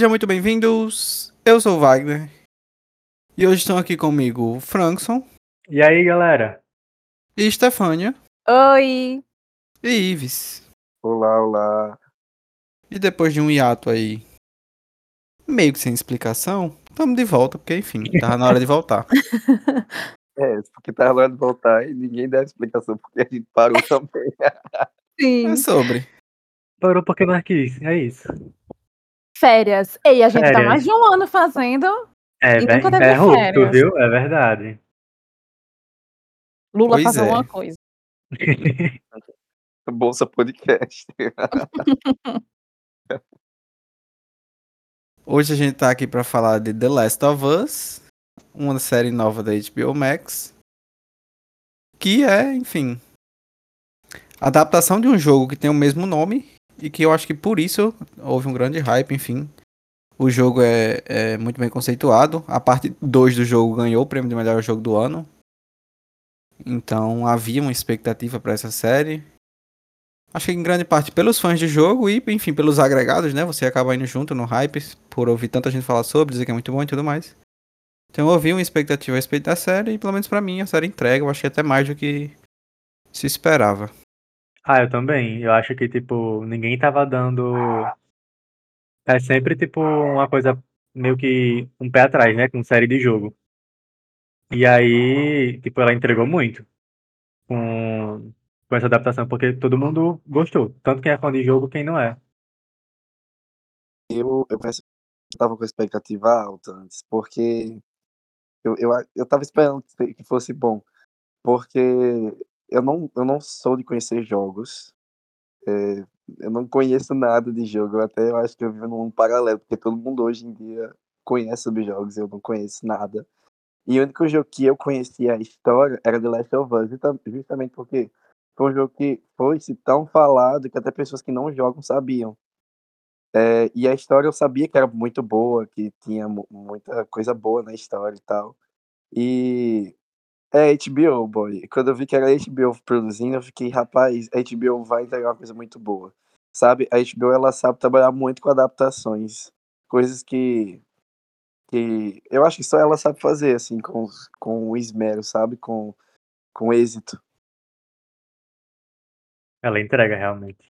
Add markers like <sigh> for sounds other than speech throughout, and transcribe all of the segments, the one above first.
Sejam muito bem-vindos. Eu sou o Wagner. E hoje estão aqui comigo o Frankson E aí, galera? e Stefânia Oi! e Ives. Olá, olá. E depois de um hiato aí, meio que sem explicação, estamos de volta, porque enfim, tava na hora de voltar. <laughs> É, porque tá rolando voltar e ninguém dá explicação porque a gente parou também. Sim. É sobre. Parou porque não quis, é isso. Férias. Ei, a gente tá Férias. mais de um ano fazendo. É, E nunca teve é férias. viu? É verdade. Lula Pois fazer é. uma coisa. <laughs> Bolsa Podcast. <laughs> Hoje a gente tá aqui pra falar de The Last of Us, uma série nova da HBO Max, que é, enfim, adaptação de um jogo que tem o mesmo nome e que eu acho que por isso houve um grande hype, enfim. O jogo é, é muito bem conceituado. A parte 2 do jogo ganhou o prêmio de melhor jogo do ano. Então havia uma expectativa pra essa série. Acho que em grande parte pelos fãs de jogo e, enfim, pelos agregados, né? Você acaba indo junto no hype por ouvir tanta gente falar sobre, dizer que é muito bom e tudo mais. Então eu ouvi uma expectativa a respeito da série e, pelo menos pra mim, a série entrega. Eu achei até mais do que se esperava. Ah, eu também. Eu acho que, tipo, ninguém tava dando. É sempre, tipo, uma coisa meio que um pé atrás, né? Com série de jogo. E aí, tipo, ela entregou muito com, com essa adaptação, porque todo mundo gostou. Tanto quem é fã de jogo, quem não é. Eu, eu tava com expectativa alta antes, porque eu, eu, eu tava esperando que fosse bom. Porque eu não, eu não sou de conhecer jogos. É, eu não conheço nada de jogo. Eu até eu acho que eu vivo num paralelo, porque todo mundo hoje em dia conhece sobre jogos, eu não conheço nada. E o único jogo que eu conhecia a história era The Last of Us, justa- justamente porque foi um jogo que foi-se tão falado que até pessoas que não jogam sabiam. É, e a história eu sabia que era muito boa, que tinha mu- muita coisa boa na história e tal. E é HBO, boy. Quando eu vi que era a HBO produzindo, eu fiquei, rapaz, a HBO vai entregar uma coisa muito boa. Sabe? A HBO ela sabe trabalhar muito com adaptações, coisas que que eu acho que só ela sabe fazer assim com com esmero, sabe? Com com êxito. Ela entrega realmente.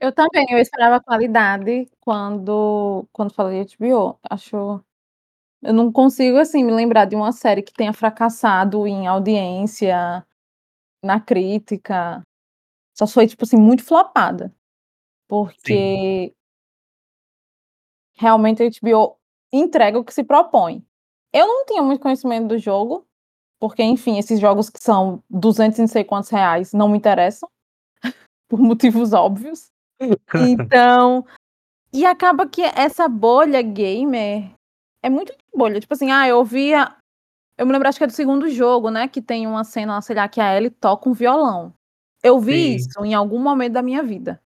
Eu também, eu esperava qualidade quando, quando falei HBO. Acho. Eu não consigo, assim, me lembrar de uma série que tenha fracassado em audiência, na crítica. Só foi, tipo assim, muito flopada. Porque realmente a HBO entrega o que se propõe. Eu não tinha muito conhecimento do jogo, porque, enfim, esses jogos que são 200 e não sei quantos reais não me interessam, <laughs> por motivos óbvios. <laughs> Então, e acaba que essa bolha gamer é muito bolha. Tipo assim, ah, eu ouvia. Eu me lembro, acho que é do segundo jogo, né? Que tem uma cena, sei lá, que a Ellie toca um violão. Eu vi Sim. isso em algum momento da minha vida.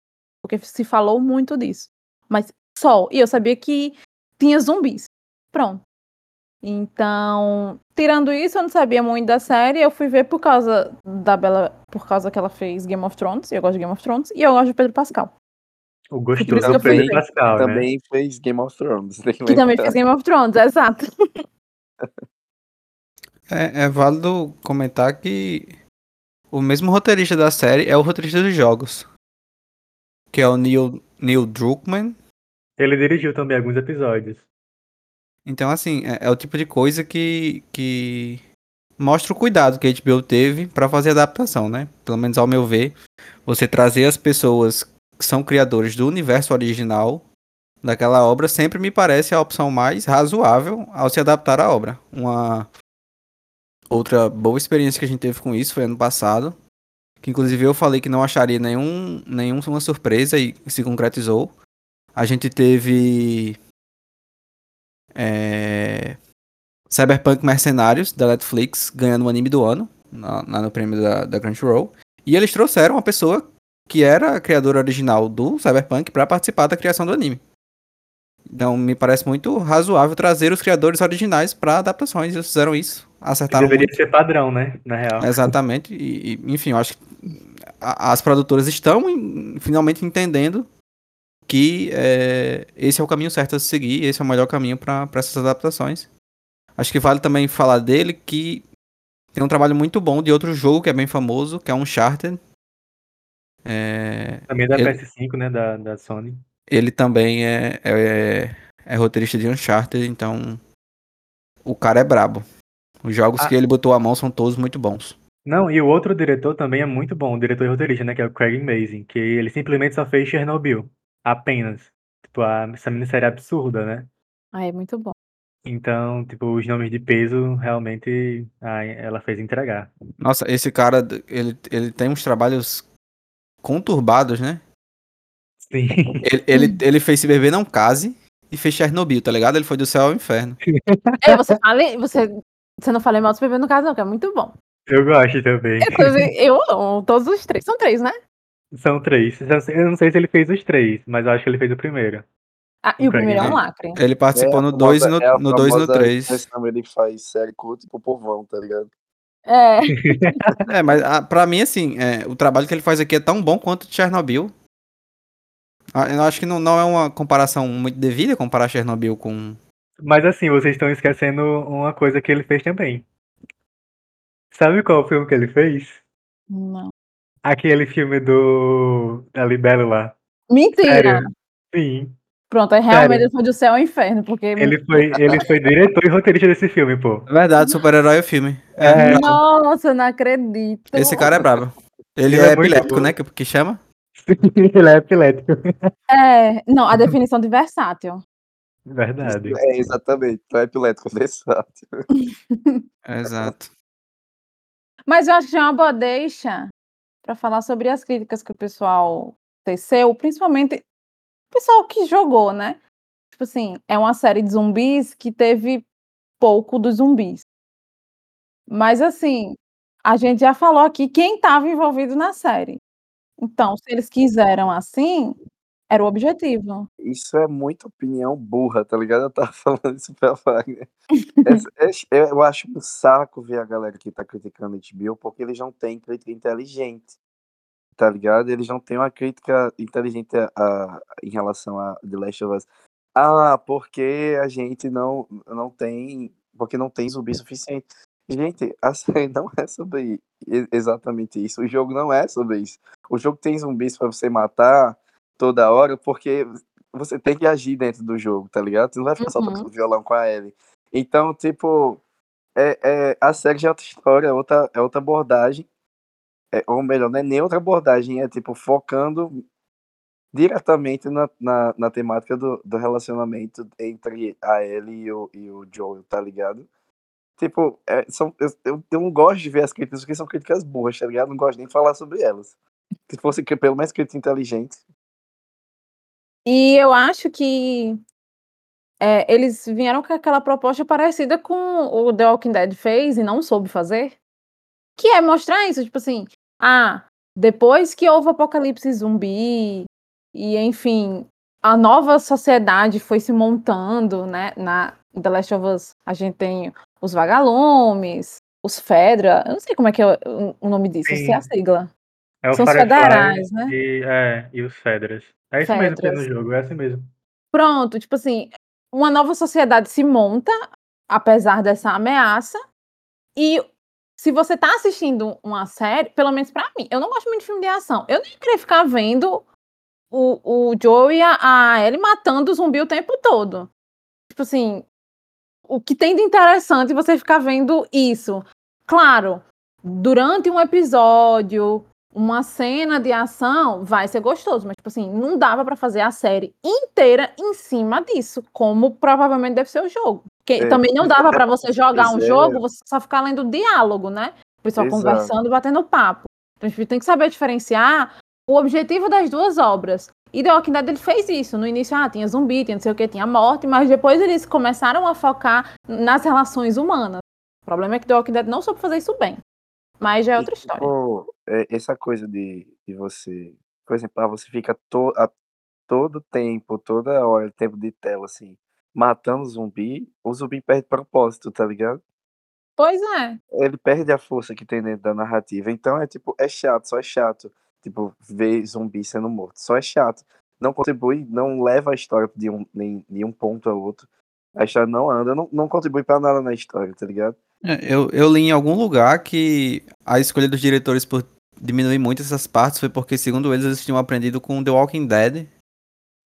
Porque se falou muito disso. Mas só. E eu sabia que tinha zumbis. Pronto. Então, tirando isso, eu não sabia muito da série. Eu fui ver por causa da Bela. Por causa que ela fez Game of Thrones. E eu gosto de Game of Thrones. E eu gosto de Pedro Pascal. O gostoso do fui Pedro. Pascal, né? Também fez Game of Thrones. que Que também fez Game of Thrones, exato. <laughs> É, é válido comentar que o mesmo roteirista da série é o roteirista dos jogos. Que é o Neil, Neil Druckmann. Ele dirigiu também alguns episódios. Então, assim, é, é o tipo de coisa que, que mostra o cuidado que a HBO teve pra fazer a adaptação, né? Pelo menos ao meu ver, você trazer as pessoas são criadores do universo original daquela obra sempre me parece a opção mais razoável ao se adaptar à obra. Uma outra boa experiência que a gente teve com isso foi ano passado, que inclusive eu falei que não acharia nenhum nenhuma surpresa e se concretizou. A gente teve é, Cyberpunk Mercenários da Netflix ganhando o anime do ano na- no prêmio da, da Crunchyroll. E eles trouxeram uma pessoa que era a criadora original do Cyberpunk pra participar da criação do anime. Então me parece muito razoável trazer os criadores originais pra adaptações. Eles fizeram isso, acertaram deveria muito. ser padrão, né? Na real. Exatamente. E, e, enfim, eu acho que a- as produtoras estão em- finalmente entendendo que é, esse é o caminho certo a seguir, esse é o melhor caminho para essas adaptações. Acho que vale também falar dele que tem um trabalho muito bom de outro jogo que é bem famoso, que é Uncharted. É, Também da ele, PS5, né? Da, da Sony. ele também é, é, é roteirista de Uncharted, então o cara é brabo. Os jogos Ah. que ele botou a mão são todos muito bons. Não, e o outro diretor também é muito bom, o diretor e roteirista, né? Que é o Craig Mazin, que ele simplesmente só fez Chernobyl. Apenas. Tipo, a, essa minissérie é absurda, né? Ah, é muito bom. Então, tipo, os nomes de peso realmente ah, ela fez entregar. Nossa, esse cara, ele, ele tem uns trabalhos conturbados, né? Sim. Ele, ele, ele fez Se Beber Não Case e fez Chernobyl, tá ligado? Ele foi do céu ao inferno. <laughs> É, você fala, você, você não falei mal do bebê no caso, não, que é muito bom. Eu gosto também. Eu amo todos os três. São três, né? São três. Eu não sei se ele fez os três, mas eu acho que ele fez o primeiro. Ah, e o primeiro é um lacre. Ele participou É, no a 2 e no, é a no 2 e no 3. Ele faz série culto pro povão, tá ligado? É. <laughs> É, mas ah, pra mim, assim, é, o trabalho que ele faz aqui é tão bom quanto o de Chernobyl. Ah, Eu acho que não, não é uma comparação muito devida comparar Chernobyl com. Mas assim, vocês estão esquecendo uma coisa que ele fez também. Sabe qual filme que ele fez? Não. Aquele filme do da Libélula. Mentira! Sério? Sim. Pronto, aí realmente Sério. ele foi do céu ao inferno, porque. Ele foi, ele foi diretor e roteirista desse filme, pô. É verdade, super-herói é o filme. É, Nossa, eu não acredito. Esse cara é brabo. Ele Ele é é epilético, né? Que, que chama? <laughs> ele é epilético. É, não, a definição de versátil. Verdade. É, exatamente. Tu é epilético, <laughs> versátil. Exato. Mas eu acho que já é uma boa deixa para falar sobre as críticas que o pessoal teceu, principalmente o pessoal que jogou, né? Tipo assim, é uma série de zumbis que teve pouco dos zumbis. Mas assim, a gente já falou aqui quem estava envolvido na série. Então, se eles quiseram assim, era o objetivo. Isso é muita opinião burra, tá ligado? Eu tava <laughs> falando isso pra Wagner. <laughs> Eu acho um saco ver a galera que tá criticando a HBO porque eles não têm crítica inteligente, tá ligado? Eles não têm uma crítica inteligente a, a- em relação a The Last of Us. Ah, porque a gente não, não tem. Porque não tem zumbi suficiente. Gente, a <laughs> série não é sobre exatamente isso. O jogo não é sobre isso. O jogo tem zumbis pra você matar toda hora porque você tem que agir dentro do jogo, tá ligado? Você não vai ficar só Uhum. tocando violão com a Ellie. Então, tipo, é, é, a série já é outra história, é outra, é outra abordagem. É, ou melhor, não é nem outra abordagem, é tipo focando diretamente na, na, na temática do, do relacionamento entre a Ellie e o, e o Joel, tá ligado? Tipo, é, são, eu, eu, não gosto de ver as críticas porque são críticas burras, tá ligado? Não gosto nem de falar sobre elas. Se fosse pelo menos crítica inteligente. E eu acho que é, eles vieram com aquela proposta parecida com o The Walking Dead fez e não soube fazer. Que é mostrar isso, tipo assim, ah, depois que houve o apocalipse zumbi, e enfim, a nova sociedade foi se montando, né? Na The Last of Us, a gente tem os vagalumes, os Fedra, eu não sei como é que é o, nome disso, isso é a Sim. sigla. É o São os federais, né? E, é, e os Fedras. É isso mesmo que tem no jogo, é assim mesmo. Pronto, tipo assim, uma nova sociedade se monta, apesar dessa ameaça, e se você tá assistindo uma série, pelo menos pra mim, eu não gosto muito de filme de ação, eu nem queria ficar vendo o, o Joe e a, a Ellie matando o zumbi o tempo todo. Tipo assim, o que tem de interessante você ficar vendo isso? Claro, durante um episódio, uma cena de ação vai ser gostoso, mas tipo assim, não dava pra fazer a série inteira em cima disso, como provavelmente deve ser o jogo. Porque É, também não dava pra você jogar um é. jogo, você só ficar lendo diálogo, né? O pessoal Exato. conversando, batendo papo. Então a gente tem que saber diferenciar o objetivo das duas obras. E The Walking Dead ele fez isso. No início, ah, tinha zumbi, tinha não sei o que, tinha morte, mas depois eles começaram a focar nas relações humanas. O problema é que The Walking Dead não soube fazer isso bem. Mas já é E, outra história. tipo, é, essa coisa de, de você, por exemplo, ah, você fica to, a todo tempo, toda hora, tempo de tela, assim, matando zumbi, o zumbi perde propósito, tá ligado? Pois é. Ele perde a força que tem dentro da narrativa. Então é tipo, é chato, só é chato. Tipo, ver zumbi sendo morto. Só é chato. não contribui, não leva a história de um, nem, de um ponto a outro. A história não anda, não, não contribui pra nada na história, tá ligado? É, Eu, eu li em algum lugar que a escolha dos diretores por diminuir muito essas partes foi porque, segundo eles, eles tinham aprendido com The Walking Dead.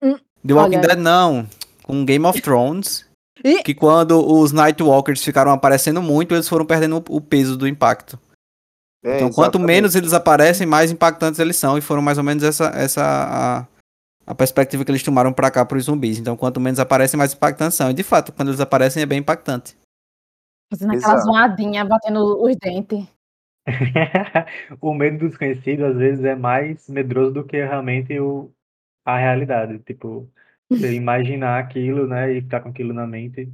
Hum, The Walking olha. Dead não, com Game of Thrones. Ih. Que quando os Nightwalkers ficaram aparecendo muito, eles foram perdendo o- peso do impacto. É, Então, quanto exatamente. menos eles aparecem, mais impactantes eles são. E foram mais ou menos essa, essa a, a perspectiva que eles tomaram pra cá pros zumbis. Então, quanto menos aparecem, mais impactantes são. E de fato, quando eles aparecem, é bem impactante. Fazendo aquela Exato. zoadinha, batendo os dentes. <laughs> o medo do desconhecido às vezes é mais medroso do que realmente o, a realidade. Tipo, você imaginar aquilo, né, e ficar com aquilo na mente.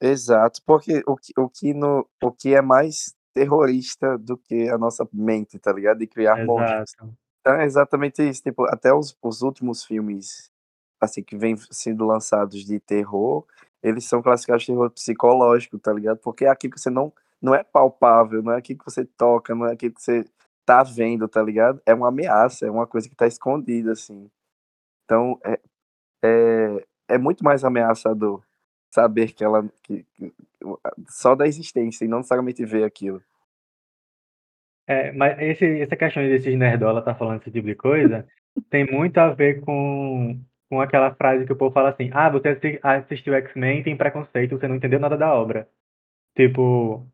Exato, porque o que, o, que no, o que é mais terrorista do que a nossa mente, tá ligado? De criar monstros. Exato. Então é exatamente isso. Tipo, até os, os últimos filmes assim que vêm sendo lançados de terror, eles são classificados de terror psicológico, tá ligado? Porque é aquilo que você não não é palpável, não é aquilo que você toca, não é aquilo que você tá vendo, tá ligado? É uma ameaça, é uma coisa que tá escondida assim. Então é é, é muito mais ameaçador saber que ela que, que- só da existência e não necessariamente ver aquilo. É, mas esse, essa questão desses nerdola tá falando esse tipo de coisa <laughs> tem muito a ver com, com aquela frase que o povo fala assim: ah, você assi- assistiu X-Men tem preconceito, você não entendeu nada da obra. Tipo,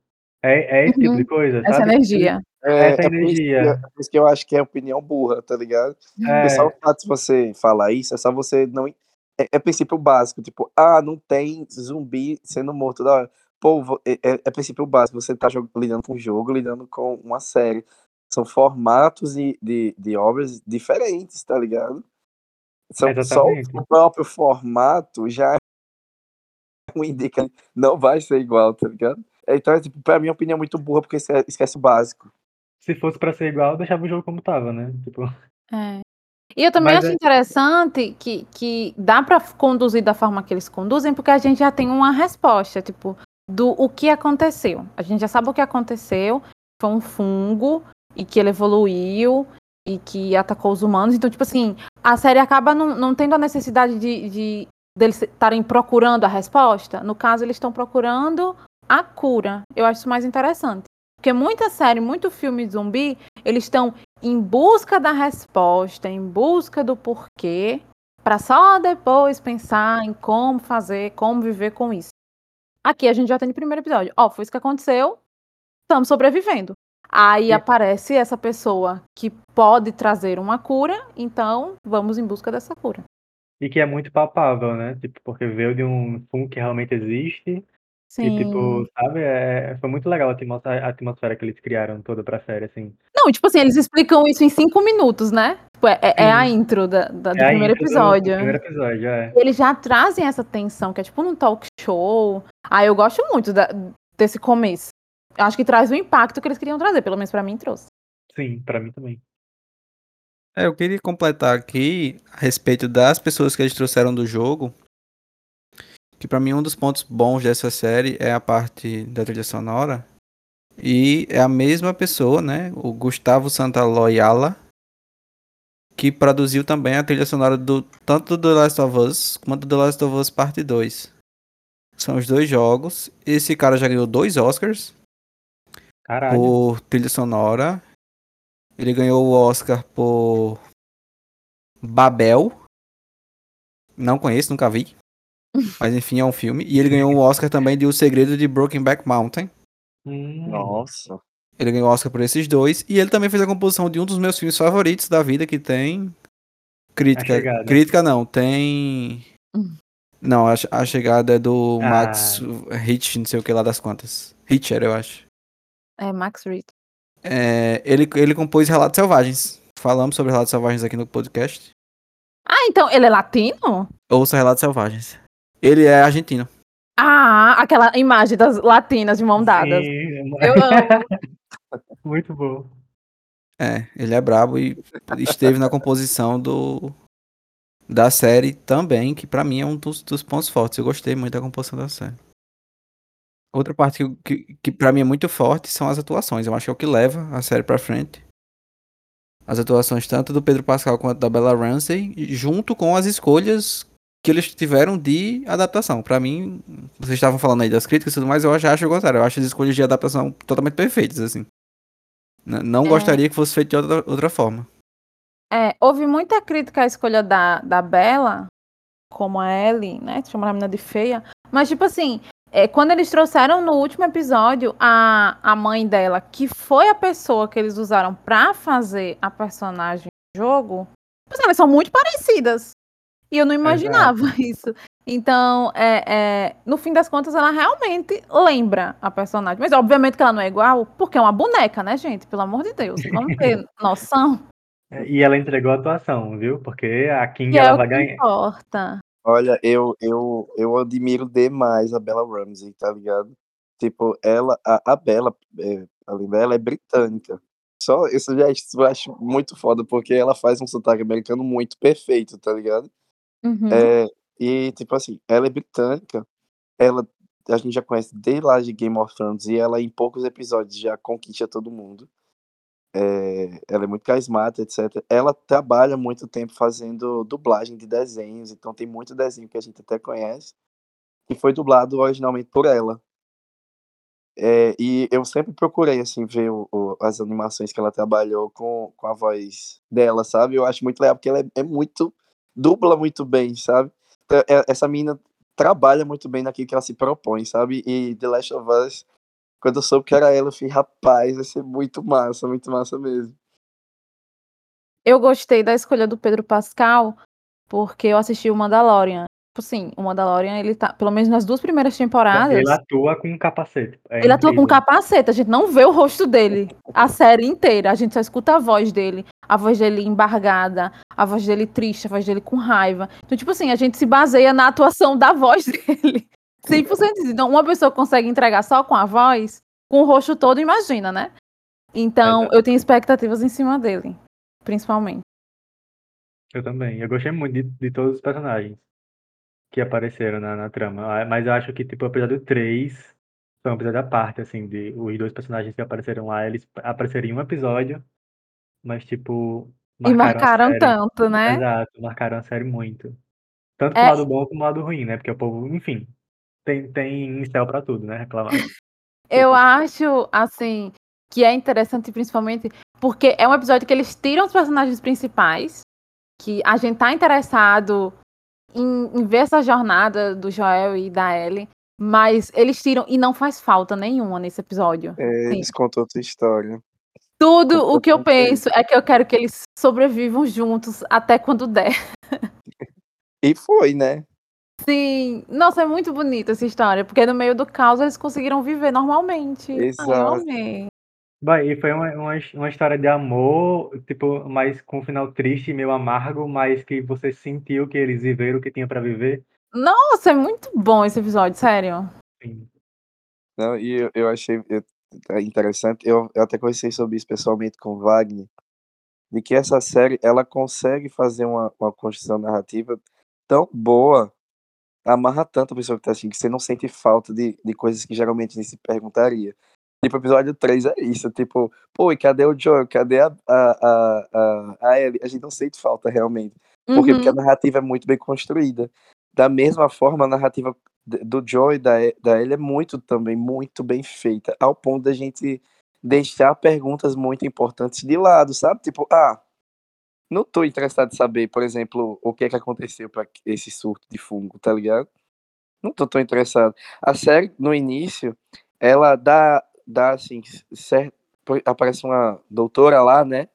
é, é esse tipo Uhum. de coisa, Essa sabe? energia. É, Essa é por isso que energia. é por isso que eu acho que é opinião burra, tá ligado? Porque É, só o fato de você falar isso, é só você não. É, é princípio básico, tipo, ah, não tem zumbi sendo morto da hora. Pô, é, é- é princípio básico, você tá jog- lidando com um jogo, lidando com uma série. São formatos de, de, de obras diferentes, tá ligado? São, só o próprio formato já indica não vai ser igual, tá ligado? Então, é, tipo, pra mim, a opinião é muito burra, porque esque- esquece o básico. se fosse pra ser igual, eu deixava o jogo como tava, né? Tipo, É. E eu também Mas acho é- interessante que, que dá pra conduzir da forma que eles conduzem, porque a gente já tem uma resposta, tipo, do o que aconteceu. A gente já sabe o que aconteceu, foi um fungo e que ele evoluiu e que atacou os humanos. Então, tipo assim, a série acaba não, não tendo a necessidade de, de deles estarem procurando a resposta. No caso, eles estão procurando a cura. Eu acho isso mais interessante. Porque muita série, muito filme de zumbi, eles estão em busca da resposta, em busca do porquê, para só depois pensar em como fazer, como viver com isso. Aqui a gente já tem no primeiro episódio. Ó, foi isso que aconteceu, estamos sobrevivendo. Aí aparece essa pessoa que pode trazer uma cura, então vamos em busca dessa cura. e que é muito palpável, né? Tipo, porque veio de um fungo que realmente existe. Sim. E, tipo, sabe? É, foi muito legal a atmosfera, a atmosfera que eles criaram toda pra série, assim. Não, tipo assim, eles explicam isso em cinco minutos, né? Tipo, é, é- é a Sim. intro da- da- do É a primeiro intro do- do episódio. primeiro episódio, é. eles já trazem essa tensão, que é tipo num talk show. Ah, eu gosto muito da- desse começo. Eu acho que traz o impacto que eles queriam trazer, pelo menos pra mim trouxe. Sim, pra mim também. É, eu queria completar aqui a respeito das pessoas que eles trouxeram do jogo. Que pra mim um dos pontos bons dessa série é a parte da trilha sonora. E é a mesma pessoa, né? O Gustavo Santaloyala, que produziu também a trilha sonora do tanto do The Last of Us quanto do The Last of Us Parte 2. São os dois jogos. Esse cara já ganhou dois Oscars Caralho. por trilha sonora. Ele ganhou o Oscar por Babel. Não conheço, nunca vi. Mas enfim, é um filme. E ele ganhou o Oscar também de O Segredo de Brokenback Mountain. Hum, Nossa. Ele ganhou o Oscar por esses dois. E ele também fez a composição de um dos meus filmes favoritos da vida, que tem. Crítica. Crítica não, tem. Hum. Não, a, a chegada é do Ah. Max Hitch, não sei o que lá das contas. Hitcher, eu acho. É Max Reed. É, ele, ele compôs Relatos Selvagens. Falamos sobre Relatos Selvagens aqui no podcast. Ah, então ele é latino? Ouça Relatos Selvagens. Ele é argentino. Ah, aquela imagem das latinas de mão dadas. Sim, Eu amo. <laughs> muito bom. É, ele é brabo e esteve na composição do da série também, que pra mim é um dos, dos pontos fortes. Eu gostei muito da composição da série. Outra parte que, que, que para mim é muito forte são as atuações. Eu acho que é o que leva a série pra frente. As atuações tanto do Pedro Pascal quanto da Bella Ramsey, junto com as escolhas que eles tiveram de adaptação. Pra mim, vocês estavam falando aí das críticas e tudo mais, eu acho, acho o contrário. Eu acho as escolhas de adaptação totalmente perfeitas, assim. Não É. gostaria que fosse feito de outra, outra forma. É, houve muita crítica à escolha da, da Bella, como a Ellie, né? Chamar a menina de feia. Mas, tipo assim, é, quando eles trouxeram no último episódio a, a mãe dela, que foi a pessoa que eles usaram pra fazer a personagem do jogo, tipo assim, elas são muito parecidas. E eu não imaginava <laughs> isso. Então, é, é, no fim das contas, ela realmente lembra a personagem. Mas, obviamente, que ela não é igual, porque é uma boneca, né, gente? Pelo amor de Deus. Vamos ter <laughs> noção. É, E ela entregou a atuação, viu? Porque a King Que é ela o vai que ganhar. importa. Olha, eu, eu, eu admiro demais a Bella Ramsey, tá ligado? Tipo, ela, a, a Bella, é, além dela, é britânica. Só isso já isso eu acho muito foda, porque ela faz um sotaque americano muito perfeito, tá ligado? Uhum. É, e, tipo assim, ela é britânica, ela, a gente já conhece desde lá de Game of Thrones, e ela em poucos episódios já conquista todo mundo. É, ela é muito carismática, etc. Ela trabalha muito tempo fazendo dublagem de desenhos, então tem muito desenho que a gente até conhece, que foi dublado originalmente por ela. É, e eu sempre procurei, assim, ver o- o- as animações que ela trabalhou com, com a voz dela, sabe? Eu acho muito legal, porque ela é, é muito, dubla muito bem, sabe? Então, é- Essa menina trabalha muito bem naquilo que ela se propõe, sabe? E The Last of Us, quando eu soube que era ela, eu falei, rapaz, vai ser muito massa, muito massa mesmo. Eu gostei da escolha do Pedro Pascal, porque eu assisti o Mandalorian. Tipo assim, o Mandalorian, ele tá, pelo menos nas duas primeiras temporadas, Ele atua com um capacete. É ele atua com incrível. capacete, a gente não vê o rosto dele a série inteira, a gente só escuta a voz dele, a voz dele embargada, a voz dele triste, a voz dele com raiva. Então, tipo assim, a gente se baseia na atuação da voz <laughs> dele. 100% disso. Então, uma pessoa consegue entregar só com a voz, com o rosto todo, imagina, né? Então, Exato. eu tenho expectativas em cima dele, principalmente. Eu também. Eu gostei muito de, de todos os personagens que apareceram na, na trama. Ah, Mas eu acho que, tipo, o episódio 3 foi um episódio à parte, assim, de os dois personagens que apareceram lá, eles apareceram em um episódio, mas, tipo, E marcaram a marcaram tanto, né? Exato, marcaram a série muito. Tanto É. pro lado bom como pro lado ruim, né? Porque o povo, enfim, tem, tem céu pra tudo, né? Reclamar. <laughs> Eu acho, assim, que é interessante, principalmente, porque é um episódio que eles tiram os personagens principais, que a gente tá interessado em, em ver essa jornada do Joel e da Ellie, mas eles tiram e não faz falta nenhuma nesse episódio. É, eles contam outra história. Tudo o que eu penso é que eu quero que eles sobrevivam juntos até quando der. <laughs> E foi, né? Sim, nossa, é muito bonita essa história, porque no meio do caos eles conseguiram viver normalmente. Exato. amei. Bom, e foi uma, uma, uma história de amor, tipo, mas com um final triste, meio amargo, mas que você sentiu que eles viveram o que tinha pra viver. Nossa, é muito bom esse episódio, sério. Enfim, Não, e eu, eu achei eu- é interessante, eu, eu até conversei sobre isso pessoalmente com o Wagner, de que essa série, ela consegue fazer uma, uma construção narrativa tão boa, amarra tanto a pessoa que tá assistindo, que você não sente falta de, de coisas que geralmente nem se perguntaria. Tipo, episódio 3 é isso, tipo, pô, e cadê o Joe? Cadê a, a, a, a, a Ellie? A gente não sente falta realmente. Por quê? Porque a Uhum. narrativa é muito bem construída. Da mesma forma, a narrativa do Joy e da, da Ellie é muito também, muito bem feita, ao ponto da gente deixar perguntas muito importantes de lado, sabe? Tipo, ah, não tô interessado em saber, por exemplo, o que é que aconteceu para esse surto de fungo, tá ligado? Não tô tão interessado. A série, no início, ela dá, dá assim, certo, aparece uma doutora lá, né?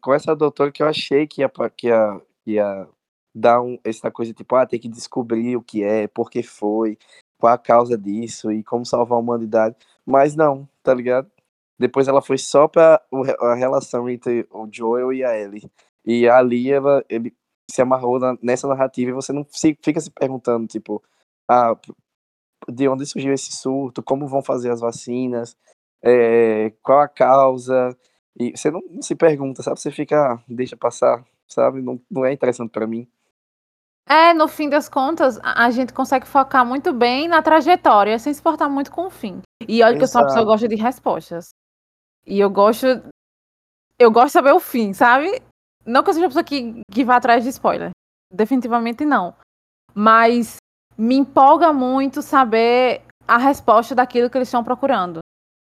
Com essa doutora que eu achei que ia, que ia, que ia dar um, essa coisa tipo, ah, tem que descobrir o que é, por que foi, qual a causa disso e como salvar a humanidade. Mas não, tá ligado? Depois ela foi só pra a relação entre o Joel e a Ellie. E ali ela, ele se amarrou na- nessa narrativa e você não se- fica se perguntando, tipo, ah, de onde surgiu esse surto, como vão fazer as vacinas, é, qual a causa. E você não, não se pergunta, sabe? Você fica, ah, deixa passar, sabe? Não, não é interessante pra mim. É, no fim das contas, a gente consegue focar muito bem na trajetória, sem se importar muito com o fim. E olha que eu sou uma pessoa que Exato. gosta de respostas. E eu gosto. eu gosto de saber o fim, sabe? Não que eu seja uma pessoa que, que vá atrás de spoiler. Definitivamente não. Mas me empolga muito saber a resposta daquilo que eles estão procurando.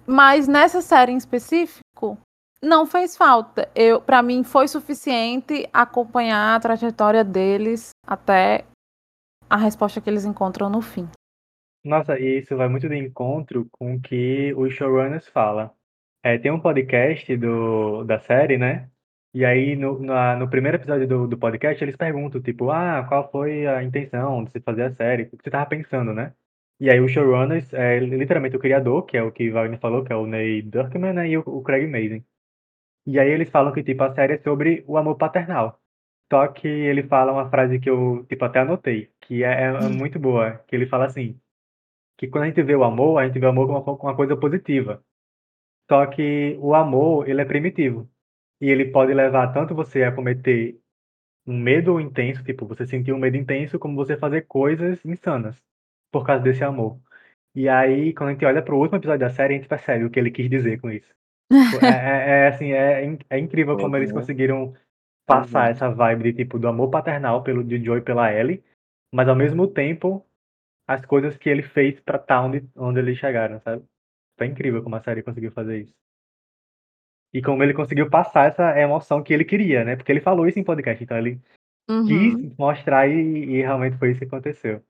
Mas nessa série em específico, não fez falta. Eu, para mim, foi suficiente acompanhar a trajetória deles até a resposta que eles encontram no fim. Nossa, e isso vai muito de encontro com o que os showrunners falam. É, tem um podcast do, da série, né? E aí, no, na- no primeiro episódio do, do podcast, eles perguntam, tipo, ah, qual foi a intenção de você fazer a série? O que você tava pensando, né? E aí, os showrunners, é, literalmente o criador, que é o que Wagner falou, que é o Neil Druckmann, né? E o, o Craig Mazin. E aí, eles falam que, tipo, a série é sobre o amor paternal. Só que ele fala uma frase que eu, tipo, até anotei, que é, é muito boa, que ele fala assim, que quando a gente vê o amor, a gente vê o amor como uma, como uma coisa positiva. Só que o amor, ele é primitivo. E ele pode levar tanto você a cometer um medo intenso, tipo, você sentir um medo intenso, como você fazer coisas insanas por causa desse amor. E aí, quando a gente olha pro último episódio da série, a gente percebe o que ele quis dizer com isso. É, é- é, assim, é, in- é incrível como eles Uhum. conseguiram passar Uhum. essa vibe de tipo do amor paternal pelo de Joey pela Ellie, mas ao mesmo tempo as coisas que ele fez pra estar onde, onde eles chegaram, sabe? Foi incrível como a série conseguiu fazer isso. E como ele conseguiu passar essa emoção que ele queria, né? Porque ele falou isso em podcast, então ele Uhum. quis mostrar e, e realmente foi isso que aconteceu.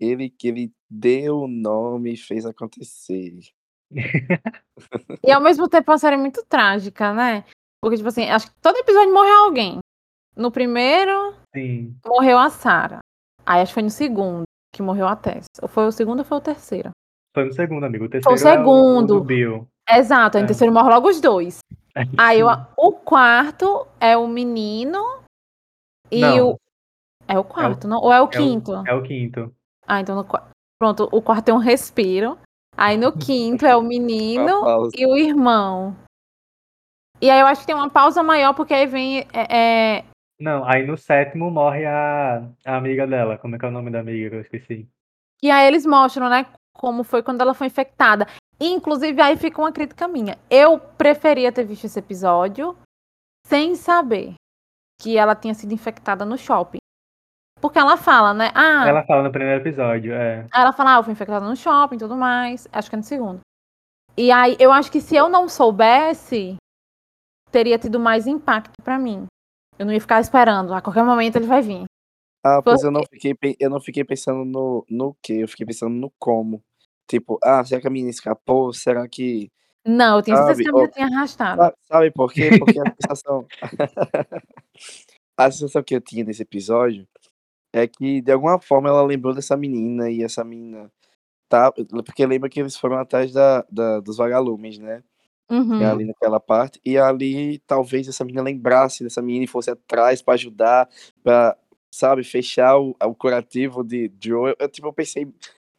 Ele que ele deu o nome e fez acontecer. <laughs> E ao mesmo tempo é uma série muito trágica, né? Porque, tipo assim, acho que todo episódio morreu alguém. No primeiro, Sim. morreu a Sarah. Aí acho que foi no segundo que morreu a Tess. Ou foi o segundo ou foi o terceiro? Foi no segundo, amigo. O Foi terceiro o é o, o segundo. do Bill. Exato, no É. terceiro morre logo os dois. Aí o, o quarto é o menino e Não. o. É o quarto, não? Ou é o É o, quinto? é o quinto. Ah, então no quarto. Pronto, o quarto tem um respiro. Aí no quinto é o menino e o irmão. E aí eu acho que tem uma pausa maior, porque aí vem. é, é, Não, aí no sétimo morre a, a amiga dela. Como é que é o nome da amiga que eu esqueci? E aí eles mostram, né, como foi quando ela foi infectada. Inclusive, aí fica uma crítica minha. Eu preferia ter visto esse episódio sem saber que ela tinha sido infectada no shopping. Porque ela fala, né? Ah, Ela fala no primeiro episódio, é. Aí ela fala, ah, eu fui infectada no shopping e tudo mais. Acho que é no segundo. E aí, eu acho que se eu não soubesse, teria tido mais impacto pra mim. Eu não ia ficar esperando. A qualquer momento ele vai vir. Ah, pois eu não fiquei, eu não fiquei pensando no, no que, eu fiquei pensando no como. Tipo, ah, será que a menina escapou? Será que. Não, eu tinha certeza que a menina tinha arrastado. Sa- Sabe por quê? Porque a <laughs> sensação. <laughs> a sensação que eu tinha desse episódio é que, de alguma forma, ela lembrou dessa menina e essa menina. Tá, porque lembra que eles foram atrás da, da- dos vagalumes, né? Uhum. É ali naquela parte. E ali, talvez essa menina lembrasse dessa menina e fosse atrás pra ajudar, pra, sabe, fechar o, o curativo de Joe. Eu, tipo, eu pensei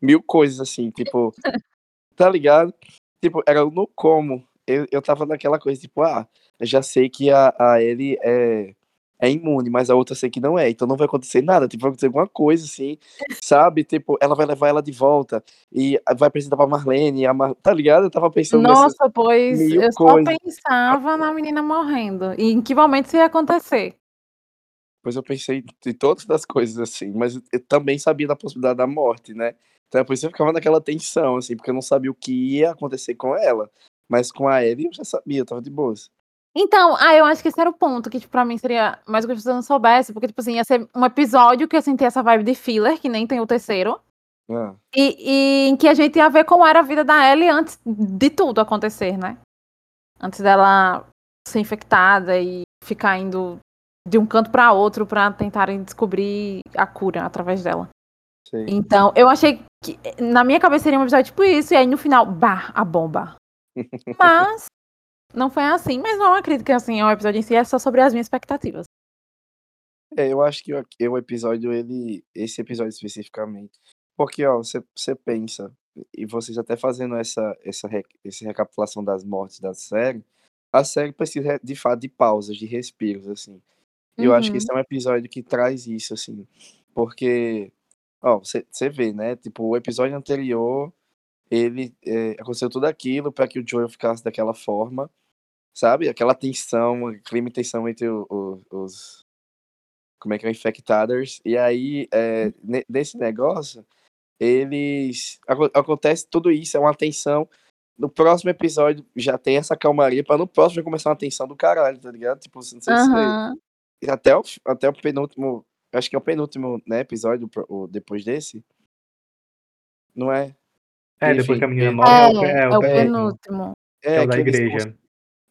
mil coisas assim, tipo, tá ligado? Tipo, era no como. Eu, eu tava naquela coisa, tipo, ah, já sei que a, a Ellie é, é imune, mas a outra eu sei que não é, então não vai acontecer nada, tipo, vai acontecer alguma coisa assim, sabe? Tipo, ela vai levar ela de volta e vai apresentar pra Marlene, e a Mar... tá ligado? Eu tava pensando Nossa, pois eu só coisas. pensava na menina morrendo. E em que momento isso ia acontecer? Pois eu pensei em todas as coisas, assim, mas eu também sabia da possibilidade da morte, né? Então por isso eu ficava naquela tensão, assim, porque eu não sabia o que ia acontecer com ela. Mas com a Ellie eu já sabia, eu tava de boas. Então, ah, eu acho que esse era o ponto, que tipo, pra mim seria mais gostoso se eu não soubesse, porque, tipo assim, ia ser um episódio que eu senti essa vibe de filler, que nem tem o terceiro. Ah, E, e em que a gente ia ver como era a vida da Ellie antes de tudo acontecer, né? Antes dela ser infectada e ficar indo de um canto pra outro pra tentarem descobrir a cura através dela. Sei. Então, eu achei que na minha cabeça seria um episódio tipo isso, e aí no final, bah, a bomba. <laughs> Mas não foi assim, mas não é uma crítica assim, ao episódio em si, é só sobre as minhas expectativas. É, eu acho que o, o episódio, ele. Esse episódio especificamente. Porque, ó, você, pensa, e vocês até fazendo essa, essa, essa recapitulação das mortes da série, a série precisa de fato de pausas, de respiros, assim. E eu acho que Uhum. esse é um episódio que traz isso, assim. Porque, ó, você vê, né? Tipo, o episódio anterior, ele é, aconteceu tudo aquilo para que o Joel ficasse daquela forma, sabe? Aquela tensão, clima e tensão entre o- o- os. Como é que é? Infectados. E aí, é, ne- nesse negócio, eles. aco- Acontece tudo isso, é uma tensão. No próximo episódio já tem essa calmaria, pra no próximo já começar uma tensão do caralho, tá ligado? Tipo, não sei se. Aham. Até o, até o penúltimo. Acho que é o penúltimo né, episódio, o- depois desse. Não é? É, Enfim, depois que a menina ele- morre, é, o, pe- É, é é o o penúltimo, que é o da que eles igreja.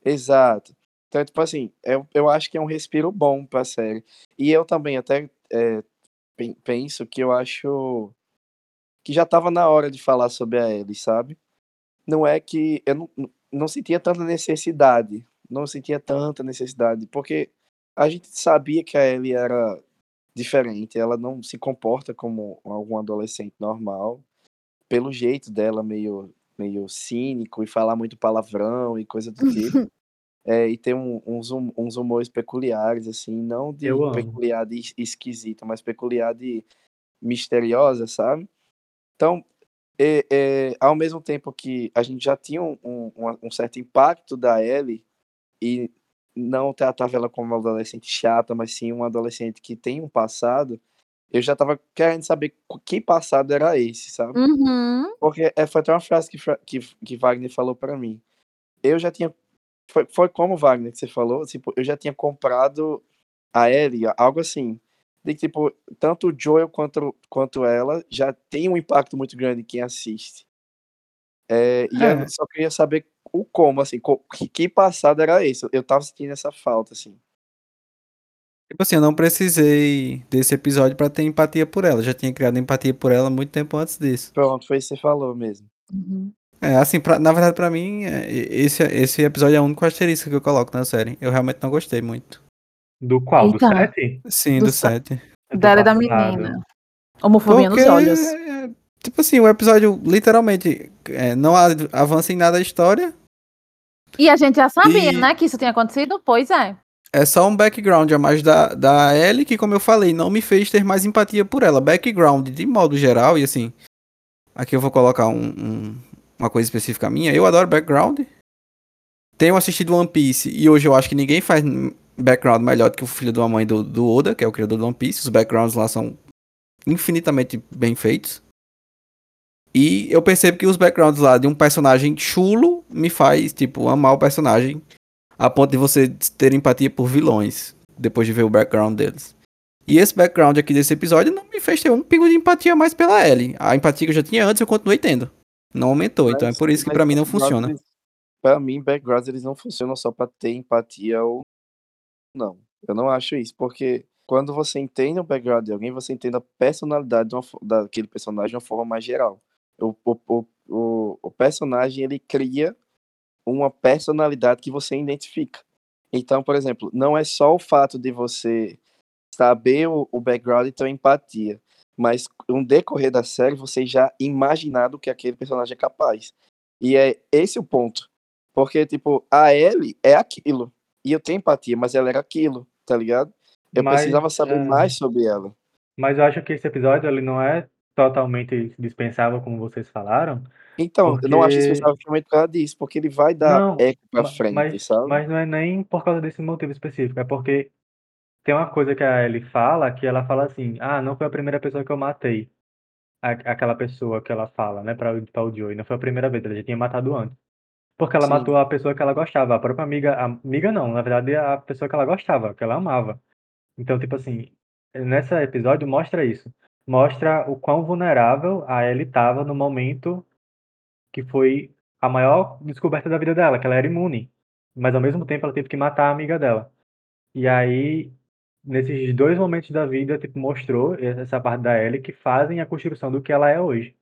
Exato. Então, tipo assim, eu, eu acho que é um respiro bom pra série. E eu também até é, pen- penso que eu acho que já tava na hora de falar sobre a Ellie, sabe? Não é que eu não, não sentia tanta necessidade. Não sentia tanta necessidade. Porque a gente sabia que a Ellie era diferente. Ela não se comporta como algum adolescente normal. Pelo jeito dela, meio, meio cínico e falar muito palavrão e coisa do tipo. <laughs> É, e tem um- uns, hum- uns humores peculiares, assim, não de Eu amo. peculiar de es- esquisita, mas peculiar de misteriosa, sabe? Então, é, é, ao mesmo tempo que a gente já tinha um, um- um certo impacto da Ellie, e não tratava ela como uma adolescente chata, mas sim uma adolescente que tem um passado, eu já tava querendo saber que passado era esse, sabe? Uhum. Porque é, foi até uma frase que, que, que Wagner falou pra mim. Eu já tinha. Foi, foi como Wagner que você falou, tipo, eu já tinha comprado a Ellie, algo assim. De que, tipo, tanto o Joel quanto, quanto ela já tem um impacto muito grande em quem assiste. É, e É. eu só queria saber o como, assim, que, passado era esse. Eu tava sentindo essa falta, assim. Tipo assim, eu não precisei desse episódio pra ter empatia por ela. Já tinha criado empatia por ela muito tempo antes disso. Pronto, foi isso que você falou mesmo. Uhum. É, assim, pra- na verdade, pra mim, é, esse, esse episódio é o único asterisco que eu coloco na série. Eu realmente não gostei muito. Do qual? Do Eita. 7? Sim, Do do sa- 7. Dela e da menina. Homofobia Porque, nos olhos. Tipo assim, o episódio literalmente é, não avança em nada a história. E a gente já sabia, E- né, que isso tinha acontecido? Pois é. É só um background a mais da, da Ellie que, como eu falei, não me fez ter mais empatia por ela. Background, de modo geral, e assim, aqui eu vou colocar um- um- uma coisa específica minha. Eu adoro background. Tenho assistido One Piece e hoje eu acho que ninguém faz background melhor do que o filho de uma mãe do, do Oda, que é o criador do One Piece. Os backgrounds lá são infinitamente bem feitos. E eu percebo que os backgrounds lá de um personagem chulo me faz, tipo, amar o personagem a ponto de você ter empatia por vilões depois de ver o background deles. E esse background aqui desse episódio não me fez ter um pingo de empatia mais pela Ellie. A empatia que eu já tinha antes eu continuei tendo. Não aumentou, então é por isso que pra mim não funciona. Para mim, backgrounds eles não funcionam só para ter empatia ou não. Eu não acho isso, porque quando você entende o background de alguém, você entende a personalidade de uma daquele personagem de uma forma mais geral. O, o, o, o, personagem ele cria uma personalidade que você identifica. Então, por exemplo, não é só o fato de você saber o, o background e ter empatia, mas no decorrer da série você já imaginar do que aquele personagem é capaz. E é esse o ponto. Porque, tipo, a Ellie é aquilo. E eu tenho empatia, mas ela era aquilo, tá ligado? Eu Mas, precisava saber é, mais sobre ela. Mas eu acho que esse episódio ele não é totalmente dispensável, como vocês falaram. Então, eu não acho Porque- dispensável justamente por causa disso, porque ele vai dar Não, eco pra frente, mas, sabe? mas não é nem por causa desse motivo específico, é porque tem uma coisa que a Ellie fala, que ela fala assim, ah, não foi a primeira pessoa que eu matei. A- aquela pessoa que ela fala, né, para o Joey, não foi a primeira vez, ela já tinha matado antes. Porque ela Sim. matou a pessoa que ela gostava, a própria amiga, a amiga não, na verdade a pessoa que ela gostava, que ela amava. Então, tipo assim, nesse episódio mostra isso. Mostra o quão vulnerável a Ellie estava no momento que foi a maior descoberta da vida dela, que ela era imune. Mas ao mesmo tempo ela teve que matar a amiga dela. E aí, nesses dois momentos da vida, tipo, mostrou essa parte da Ellie que fazem a construção do que ela é hoje.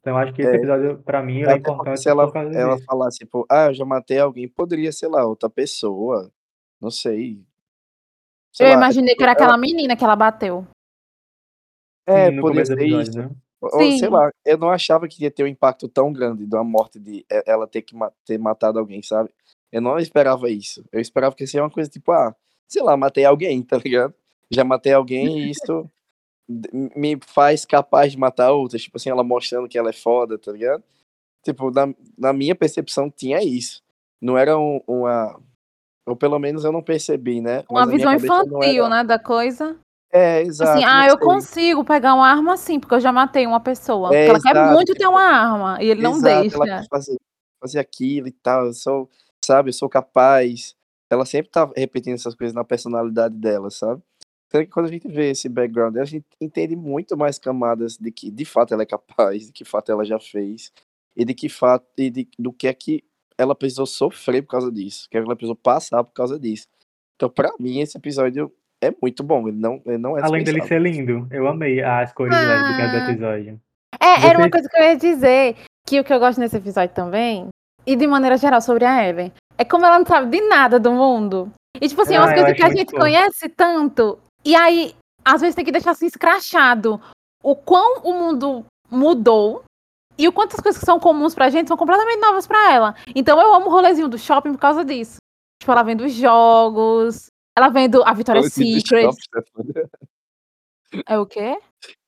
Então, eu acho que esse É. episódio, pra mim, é importante se ela, ela falasse, tipo, ah, eu já matei alguém, poderia, sei lá, outra pessoa. Não sei. Sei eu lá, imaginei que ela- era aquela menina que ela bateu. É, no poderia ser episódio, isso. né? Ou, sei lá, eu não achava que ia ter um impacto tão grande da morte de e- ela ter que ma- ter matado alguém, sabe? Eu não esperava isso. Eu esperava que seria uma coisa tipo, ah, sei lá, matei alguém, <laughs> tá ligado? Já matei alguém e isso me faz capaz de matar outras. Tipo assim, ela mostrando que ela é foda, tá ligado? Tipo, na, na minha percepção tinha isso. Não era um- uma, Ou pelo menos eu não percebi, né? Uma Mas visão infantil, era... né, da coisa. É, Assim, exato. ah, não eu sei. consigo pegar uma arma assim, porque eu já matei uma pessoa. É, ela quer exato, muito ter tipo, uma arma e ele não Exato, deixa. ela quer fazer, fazer aquilo e tal, eu sou, sabe, eu sou capaz. Ela sempre tá repetindo essas coisas na personalidade dela, sabe? Então, quando a gente vê esse background, a gente entende muito mais camadas de que de fato ela é capaz, de que fato ela já fez, e de que fato, e de, do que é que ela precisou sofrer por causa disso, que ela precisou passar por causa disso. Então, pra mim, esse episódio é muito bom, ele não, ele não é Além dele ser lindo, eu amei as cores lésbicas do Ah. episódio. É, era uma coisa que eu ia dizer, que o que eu gosto nesse episódio também, e de maneira geral sobre a Ellen, é como ela não sabe de nada do mundo. E tipo assim, é Ah, umas coisas que a gente fofo. conhece tanto, e aí, às vezes tem que deixar assim escrachado o quão o mundo mudou e o quanto as coisas que são comuns pra gente são completamente novas pra ela. Então eu amo o rolezinho do shopping por causa disso. Tipo, ela vendo os jogos, ela vendo a Victoria's Rolezinho do Secret. shopping, Stefania. É o quê?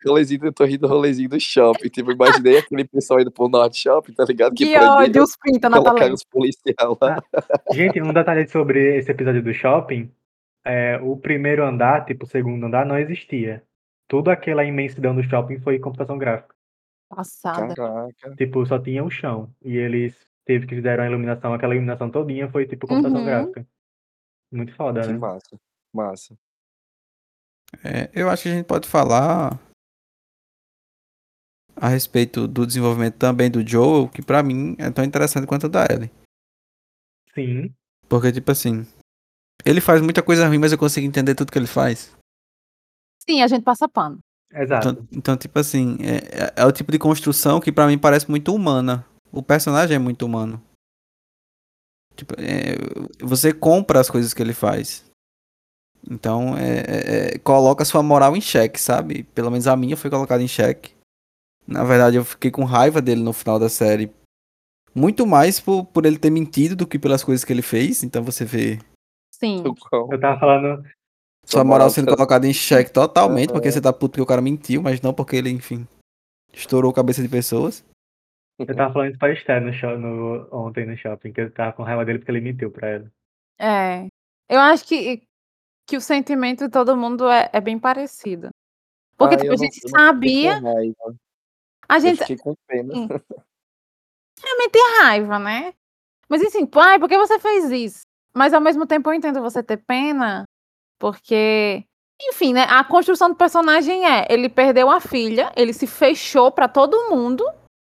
Rolezinho, eu tô rindo do rolezinho do shopping. Tipo, imaginei aquele pessoal indo pro Norte Shopping, tá ligado? Que, ódio, os pinta na colocaram os policiais lá. Gente, um detalhe sobre esse episódio do shopping, é, o primeiro andar, tipo o segundo andar, não existia. Toda aquela imensidão do shopping foi computação gráfica. Passada. Caraca. Tipo, só tinha o chão. E eles teve que fizeram a iluminação, aquela iluminação todinha foi tipo computação Uhum. gráfica. Muito foda, Que né? massa. Massa. É, eu acho que a gente pode falar a respeito do desenvolvimento também do Joel, que pra mim é tão interessante quanto o da Ellie. Sim. Porque, tipo assim, ele faz muita coisa ruim, mas eu consigo entender tudo que ele faz. Sim, a gente passa pano. Exato. Então, então, tipo assim, é, é- é o tipo de construção que pra mim parece muito humana. O personagem é muito humano. Tipo, é, você compra as coisas que ele faz. Então, é, é- é- coloca sua moral em xeque, sabe? Pelo menos a minha foi colocada em xeque. Na verdade, eu fiquei com raiva dele no final da série. Muito mais por, por ele ter mentido do que pelas coisas que ele fez. Então você vê Sim. Eu tava falando. sua moral sendo tá- colocada em xeque totalmente, porque você tá puto porque o cara mentiu, mas não porque ele, enfim, estourou a cabeça de pessoas. Eu tava falando isso pra Esther no no, ontem no shopping, que eu tava com raiva dele porque ele mentiu pra ela. É. Eu acho que, que o sentimento de todo mundo é, é bem parecido. Porque, Ah, tipo, eu a não- gente eu não fiquei sabia. com raiva. A Eu gente fiquei com pena. <laughs> Realmente tem raiva, né? Mas assim, pai, por que você fez isso? Mas ao mesmo tempo eu entendo você ter pena, porque. Enfim, né? A construção do personagem é: ele perdeu a filha, ele se fechou pra todo mundo.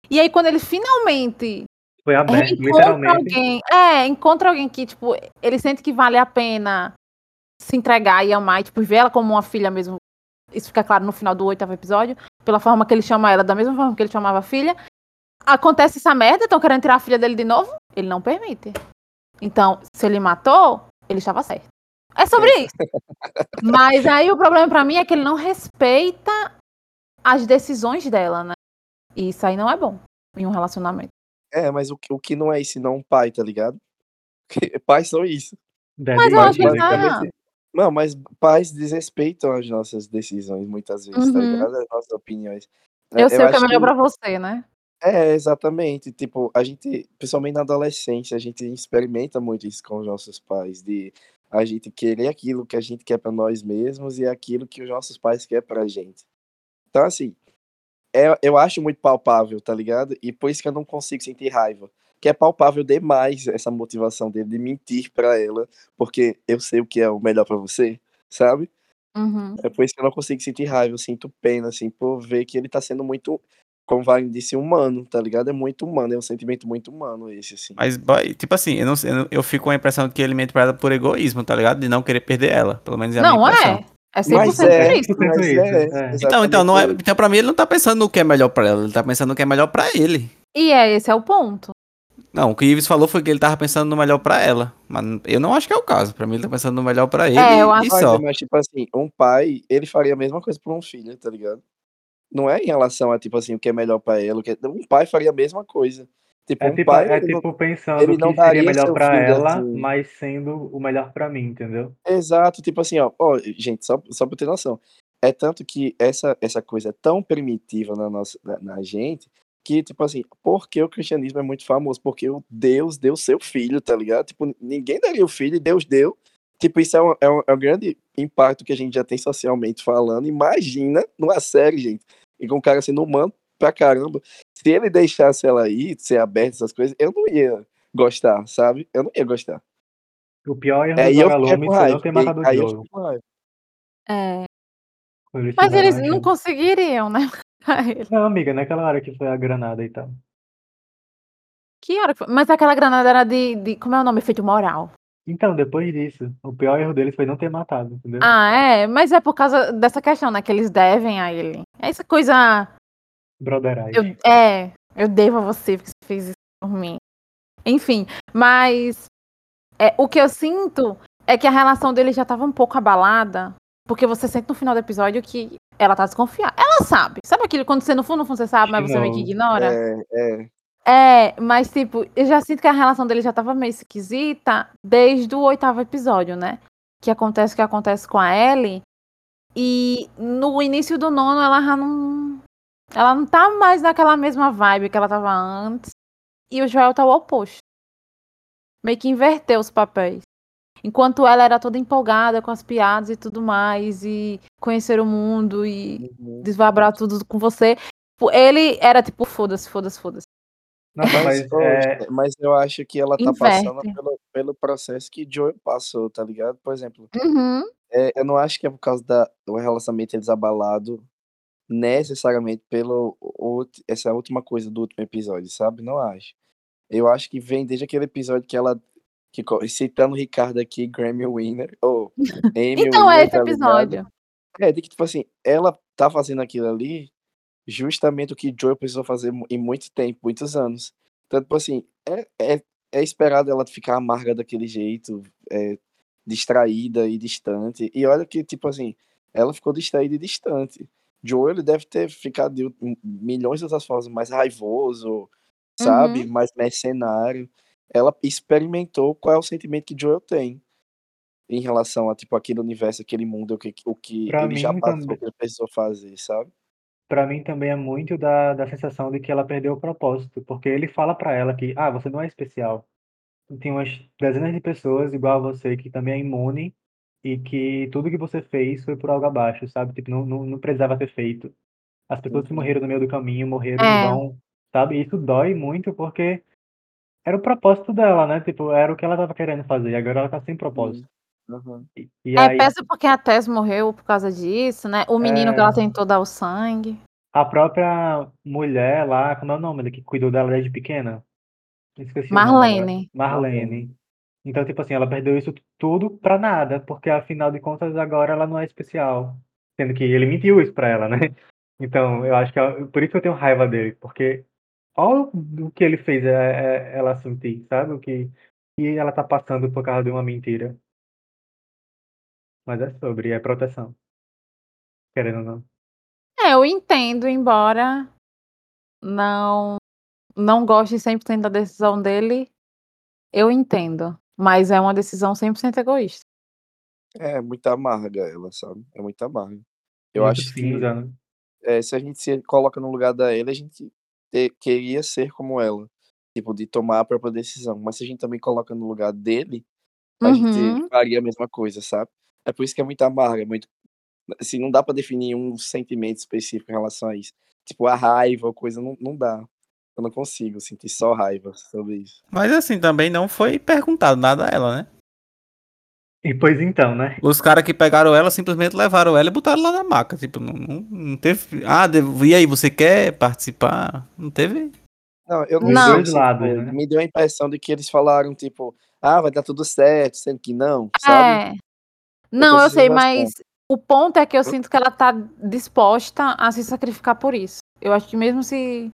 E aí, quando ele finalmente Foi aberto, encontra literalmente. alguém. É, encontra alguém que, tipo, ele sente que vale a pena se entregar e amar, e, tipo, ver ela como uma filha mesmo. Isso fica claro no final do oitavo episódio, pela forma que ele chama ela, da mesma forma que ele chamava a filha. Acontece essa merda, estão querendo tirar a filha dele de novo? Ele não permite. Então, se ele matou, ele estava certo. É sobre isso. Mas aí o problema pra mim é que ele não respeita as decisões dela, né? E isso aí não é bom em um relacionamento. É, mas o que, o que não é isso não um pai, tá ligado? <laughs> Pais são isso. Deve Mas eu acho que deve- tá- Basicamente. Não, mas pais desrespeitam as nossas decisões muitas vezes, tá Uhum. ligado? As nossas opiniões. Eu, sei o que é melhor pra você, né? É, exatamente. Tipo, a gente, principalmente na adolescência, a gente experimenta muito isso com os nossos pais, de a gente querer aquilo que a gente quer pra nós mesmos e aquilo que os nossos pais querem pra gente. Então, assim, é, eu acho muito palpável, tá ligado? E por isso que eu não consigo sentir raiva. Que é palpável demais essa motivação dele de mentir pra ela, porque eu sei o que é o melhor pra você, sabe? Uhum. É por isso que eu não consigo sentir raiva, eu sinto pena, assim, por ver que ele tá sendo muito, como o Wagner disse, humano, tá ligado? É muito humano, é um sentimento muito humano esse, assim. Mas, boy, tipo assim, eu, não, sei- eu, não- eu fico com a impressão de que ele mente pra ela por egoísmo, tá ligado? De não querer perder ela. Pelo menos é a Não, minha impressão. é. É 100% Mas é, isso. mas isso, é, é. Então, então, não é, então, pra mim, ele não tá pensando no que é melhor pra ela, ele tá pensando no que é melhor pra ele. E é, esse é o ponto. Não, o que o Ives falou foi que ele tava pensando no melhor pra ela. Mas eu não acho que é o caso. Pra mim, ele tá pensando no melhor pra ele É, eu acho- Mas, só. mas, tipo assim, um pai, ele faria a mesma coisa pra um filho, tá ligado? Não é em relação a, tipo assim, o que é melhor pra ela, o que é- um pai faria a mesma coisa. Tipo, É um tipo, pai, é ele não- tipo pensando ele que não seria melhor filho ela, assim. mas sendo o melhor pra mim, entendeu? Exato, tipo assim, ó, ó, gente, só, só pra ter noção. É tanto que essa, essa coisa é tão primitiva na, nossa, na, na gente que, tipo assim, porque o cristianismo é muito famoso? Porque o Deus deu seu filho, tá ligado? Tipo, ninguém daria o filho e Deus deu. Tipo, isso é um, é um, é um grande impacto que a gente já tem socialmente falando. Imagina numa série, gente, e com um cara sendo humano pra caramba. Se ele deixasse ela aí, ser aberta, essas coisas, eu não ia gostar, sabe? Eu não ia gostar. O pior erro É, e com foi raiva. não ter matado o raiva. É, mas eles não gente. conseguiriam, né? <laughs> Não, amiga, naquela hora que foi a granada e tal. Que hora que foi? Mas aquela granada era de, de. Como é o nome? Efeito moral. Então, depois disso, o pior erro deles foi não ter matado, entendeu? Ah, é. Mas é por causa dessa questão, né? Que eles devem a ele. Essa coisa. Brotherage. Eu, é, eu devo a você porque você fez isso por mim. Enfim, mas é, o que eu sinto é que a relação dele já tava um pouco abalada, porque você sente no final do episódio que ela tá desconfiada. Ela sabe. Sabe aquilo quando você no fundo, no fundo você sabe, mas você meio que Não. ignora? É, é. É, mas tipo, eu já sinto que a relação dele já tava meio esquisita desde o oitavo episódio, né? Que acontece o que acontece com a Ellie. E no início do nono ela já não. Ela não tá mais naquela mesma vibe que ela tava antes. E o Joel tá o oposto. Meio que inverteu os papéis. Enquanto ela era toda empolgada com as piadas e tudo mais, e conhecer o mundo e Uhum. desvabrar tudo com você. Ele era tipo, foda-se, foda-se, foda-se. Mas, é, mas eu acho que ela tá Inverte. passando pelo, pelo processo que Joel passou, tá ligado? Por exemplo, Uhum. é, eu não acho que é por causa da, do relacionamento desabalado necessariamente pelo out- essa última coisa do último episódio, sabe? Não acho. Eu acho que vem desde aquele episódio que ela, que, citando o Ricardo aqui, Grammy Winner, ou <laughs> Emmy Então é Winner, esse tá ligado? episódio. É, de que, tipo assim, ela tá fazendo aquilo ali justamente o que Joel precisou fazer em muito tempo, muitos anos. Então, tipo assim, é, é, é esperado ela ficar amarga daquele jeito, é, distraída e distante. E olha que, tipo assim, ela ficou distraída e distante. Joel ele deve ter ficado de milhões de outras formas, mais raivoso, sabe? Uhum. Mais mercenário. Ela experimentou qual é o sentimento que Joel tem em relação a, tipo, aquele universo, aquele mundo, o que, o que Pra ele já passou, também. que ele precisou fazer, sabe? Pra mim também é muito da, da sensação de que ela perdeu o propósito, porque ele fala pra ela que, ah, você não é especial. Tem umas dezenas de pessoas igual a você que também é imune e que tudo que você fez foi por algo abaixo, sabe? Tipo, não, não, não precisava ter feito. As pessoas que Uhum. morreram no meio do caminho morreram em É. vão, sabe? E isso dói muito porque era o propósito dela, né? Tipo, era o que ela tava querendo fazer, e agora ela tá sem propósito. Uhum. E, e É, aí, peça porque a Tess morreu por causa disso, né? O menino que ela É. tentou dar o sangue. a própria mulher lá, como é o nome, que cuidou dela desde pequena? Esqueci. Marlene. Marlene. Então, tipo assim, ela perdeu isso tudo pra nada, porque afinal de contas agora ela não é especial. Sendo que ele mentiu isso pra ela, né? <laughs> Então, eu acho que ela- por isso que eu tenho raiva dele, porque olha o que ele fez é, é- ela sentir, sabe? O que, que ela tá passando por causa de uma mentira. Mas é sobre, é proteção. Querendo ou não. É, eu entendo, embora não não goste 100% da decisão dele, eu entendo. Mas é uma decisão 100% egoísta. É muito amarga ela, sabe? É muito amarga. Eu Muito acho que né? é, se a gente se coloca no lugar da ela, a gente te- queria ser como ela. Tipo, de tomar a própria decisão. Mas se a gente também coloca no lugar dele, a gente Uhum. faria a mesma coisa, sabe? É por isso que é muito amarga, é muito. Assim, não dá pra definir um sentimento específico em relação a isso. Tipo, a raiva ou coisa, não, não dá. Eu não consigo sentir só raiva sobre isso. Mas assim, também não foi perguntado nada a ela, né? E pois então, né? Os caras que pegaram ela simplesmente levaram ela e botaram lá na maca. Tipo, não, não, não teve. Ah, devo- e aí, você quer participar? Não teve. Não, eu não, Não. sei Dois se lados, né? Me deu a impressão de que eles falaram, tipo, ah, vai dar tudo certo, sendo que não, sabe? É. Não, tenho eu sei, mas o ponto é que eu sinto que ela tá disposta a se sacrificar por isso. Eu acho que mesmo se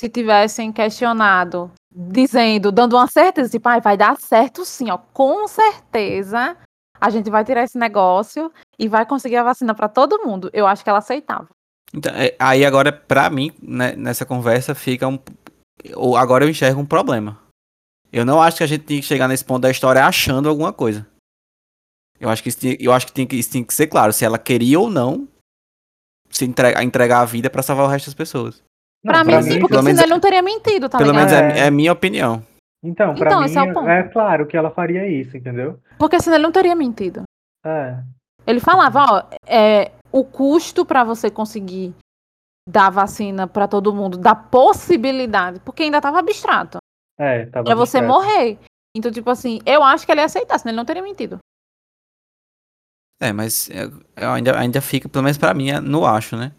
se tivessem questionado, dizendo, dando uma certeza, tipo, "Ai, vai dar certo sim, ó, com certeza a gente vai tirar esse negócio e vai conseguir a vacina pra todo mundo. Eu acho que ela aceitava. Então, é, aí agora, pra mim, né, nessa conversa, fica um. Agora eu enxergo um problema. Eu não acho que a gente tem que chegar nesse ponto da história achando alguma coisa. Eu acho que isso, tinha- eu acho que, tem que isso tem que ser claro. Se ela queria ou não se entregar, entregar a vida pra salvar o resto das pessoas. Não, pra, mim, sim, mim, porque pelo senão menos- ele não teria mentido, tá Pelo ligado? menos é, É. é a minha opinião. Então, pra Então, mim, é é claro que ela faria isso, entendeu? Porque senão ele não teria mentido. É. Ele falava, ó, é, o custo pra você conseguir dar vacina pra todo mundo, da possibilidade, porque ainda tava abstrato, É, tava pra você abstrato. morrer. Então, tipo assim, eu acho que ele ia aceitar, senão ele não teria mentido. É, mas é, eu ainda, ainda fica, pelo menos pra mim, é no acho, né?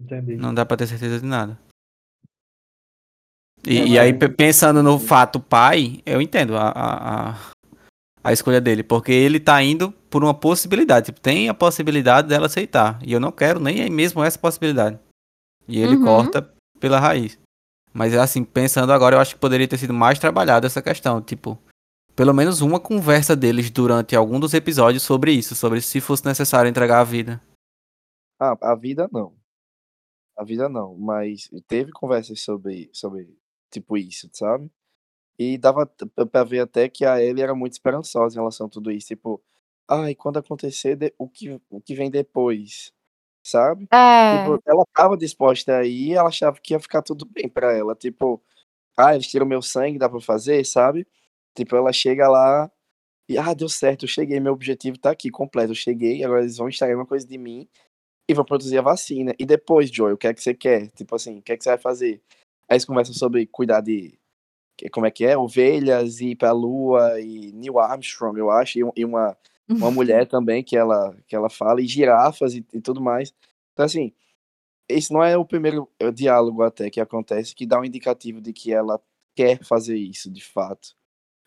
Entendi. Não dá pra ter certeza de nada. É, E, e mas- aí, pe- pensando no fato pai, eu entendo a, a, a, a escolha dele, porque ele tá indo por uma possibilidade. Tipo, tem a possibilidade dela aceitar. E eu não quero nem mesmo essa possibilidade. E ele Uhum. corta pela raiz. Mas assim, pensando agora, eu acho que poderia ter sido mais trabalhado essa questão. Tipo, pelo menos uma conversa deles durante algum dos episódios sobre isso, sobre se fosse necessário entregar a vida. Ah, a vida não. A vida não, mas teve conversas sobre, sobre tipo isso, sabe? E dava pra ver até que a Ellie era muito esperançosa em relação a tudo isso. Tipo, ai, quando acontecer, de- o que, o que vem depois, sabe? É. Tipo, ela tava disposta aí, ela achava que ia ficar tudo bem pra ela. Tipo, ah, eles tiram meu sangue, dá pra fazer, sabe? Tipo, ela chega lá e, ah, deu certo, eu cheguei, meu objetivo tá aqui, completo, eu cheguei, agora eles vão extrair uma coisa de mim e vão produzir a vacina. E depois, Joy, o que é que você quer? Tipo assim, o que é que você vai fazer? Aí eles conversam sobre cuidar de, como é que é? Ovelhas, e ir pra lua, e Neil Armstrong, eu acho, e, um- e uma, uma <laughs> mulher também que ela, que ela fala, e girafas e, e tudo mais. Então, assim, esse não é o primeiro eh, diálogo até que acontece que dá um indicativo de que ela quer fazer isso, de fato.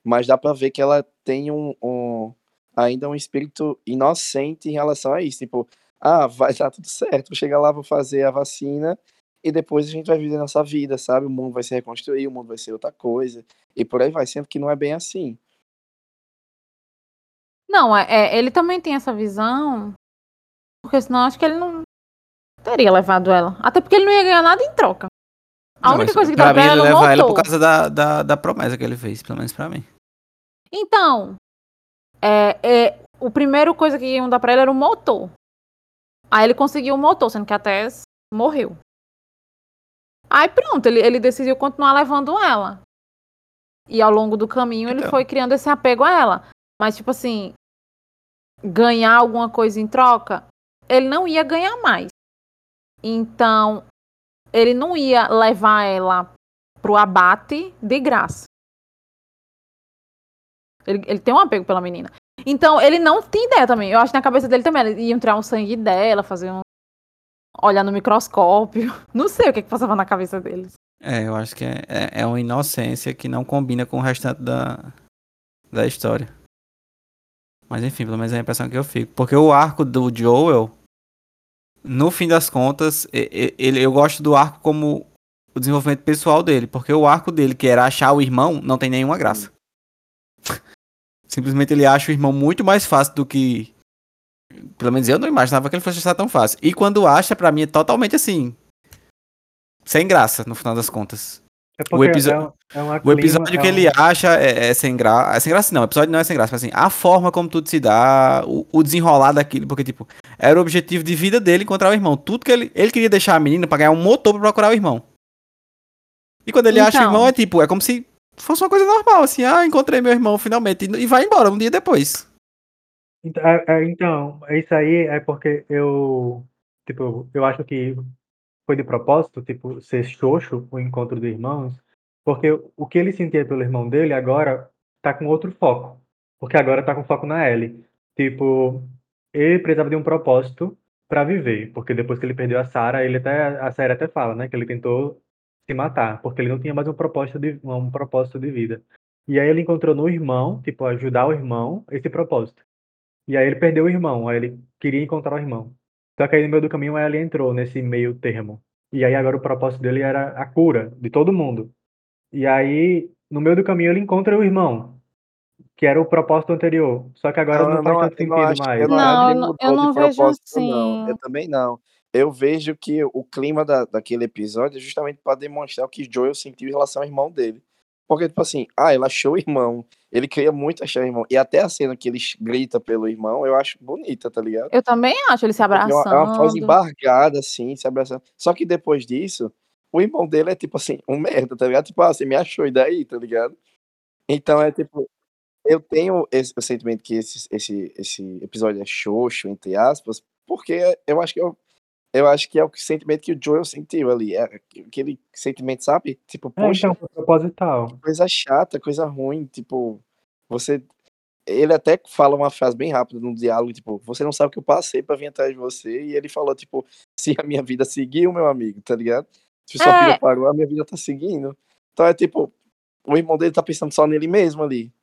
Mas dá pra ver que ela tem um, um- ainda um espírito inocente em relação a isso. Tipo, ah, vai dar tudo certo, vou chegar lá, vou fazer a vacina e depois a gente vai viver nossa vida, sabe? O mundo vai se reconstruir, o mundo vai ser outra coisa. E por aí vai, sendo que não é bem assim. Não, é, é, ele também tem essa visão, porque senão acho que ele não teria levado ela. Até porque ele não ia ganhar nada em troca. A Não, única coisa que pra dá pra mim, ela ele é um leva ela por causa da, da, da promessa que ele fez, pelo menos pra mim. Então, é, é, o primeiro coisa que iam dar pra ele era o motor. Aí ele conseguiu o motor, sendo que a Tess morreu. Aí pronto, ele, ele decidiu continuar levando ela. E ao longo do caminho ele Então. foi criando esse apego a ela. Mas, tipo assim, ganhar alguma coisa em troca, ele não ia ganhar mais. Então, ele não ia levar ela pro abate de graça. Ele, ele tem um apego pela menina. Então, ele não tem ideia também. Eu acho que na cabeça dele também, ele ia tirar um sangue dela, fazer um. olhar no microscópio. <laughs> Não sei o que, que passava na cabeça deles. É, eu acho que é, é, é uma inocência que não combina com o restante da, da história. Mas enfim, pelo menos é a impressão que eu fico. Porque o arco do Joel, no fim das contas, ele, eu gosto do arco como o desenvolvimento pessoal dele. Porque o arco dele, que era achar o irmão, não tem nenhuma graça. Simplesmente ele acha o irmão muito mais fácil do que. Pelo menos eu não imaginava que ele fosse achar tão fácil. E quando acha, pra mim é totalmente assim. Sem graça, no final das contas. É porque episo- é, um- é uma O episódio que é um- ele acha é, é sem graça. É sem graça, não. O episódio não é sem graça, mas assim, a forma como tudo se dá, o, o desenrolar daquilo, porque, tipo, era o objetivo de vida dele encontrar o irmão. Tudo que ele. Ele queria deixar a menina pra ganhar um motor pra procurar o irmão. E quando ele acha o Então. irmão, é tipo, é como se fosse uma coisa normal, assim, ah, encontrei meu irmão finalmente. E, vai embora um dia depois. Então, é- é, então, isso aí é porque eu, tipo, eu acho que foi de propósito, tipo, ser xoxo o encontro de irmãos, porque o que ele sentia pelo irmão dele agora tá com outro foco, porque agora tá com foco na Ellie. Tipo, ele precisava de um propósito para viver, porque depois que ele perdeu a Sarah, ele até, a série até fala, né, que ele tentou se matar, porque ele não tinha mais um propósito de, um propósito de vida. E aí ele encontrou no irmão, tipo, ajudar o irmão, esse propósito. E aí ele perdeu o irmão, aí ele queria encontrar o irmão. Só que aí no meio do caminho ele entrou nesse meio termo. E aí agora o propósito dele era a cura de todo mundo. E aí, no meio do caminho, ele encontra o irmão, que era o propósito anterior. Só que agora não, faz tanto eu não sentido acho, mais. eu não, Não, eu ele não- eu não vejo propósito, não. assim. Eu também não. Eu vejo que o clima da, daquele episódio é justamente para demonstrar o que Joel sentiu em relação ao irmão dele. Porque, tipo assim, ah, ele achou o irmão. Ele queria muito achar o irmão. E até a cena que ele grita pelo irmão, eu acho bonita, tá ligado? Eu também acho, ele se É uma, é uma voz abraçando. embargada, assim, se abraçando. Só que depois disso, o irmão dele é tipo assim, um merda, tá ligado? Tipo, ah, você me achou, e daí, tá ligado? Então é tipo, eu tenho esse o sentimento que esse, esse, esse episódio é xoxo, entre aspas, porque eu acho que eu, eu acho que é o sentimento que o Joel sentiu ali. É aquele sentimento, sabe? Tipo, É, poxa, então, foi proposital. coisa chata, coisa ruim, tipo, você. Ele até fala uma frase bem rápida no diálogo, tipo, você não sabe o que eu passei pra vir atrás de você, e ele falou, tipo, se a minha vida seguiu, meu amigo, tá ligado? Se sua É. vida parou, a minha vida tá seguindo. Então é tipo, o irmão dele tá pensando só nele mesmo ali.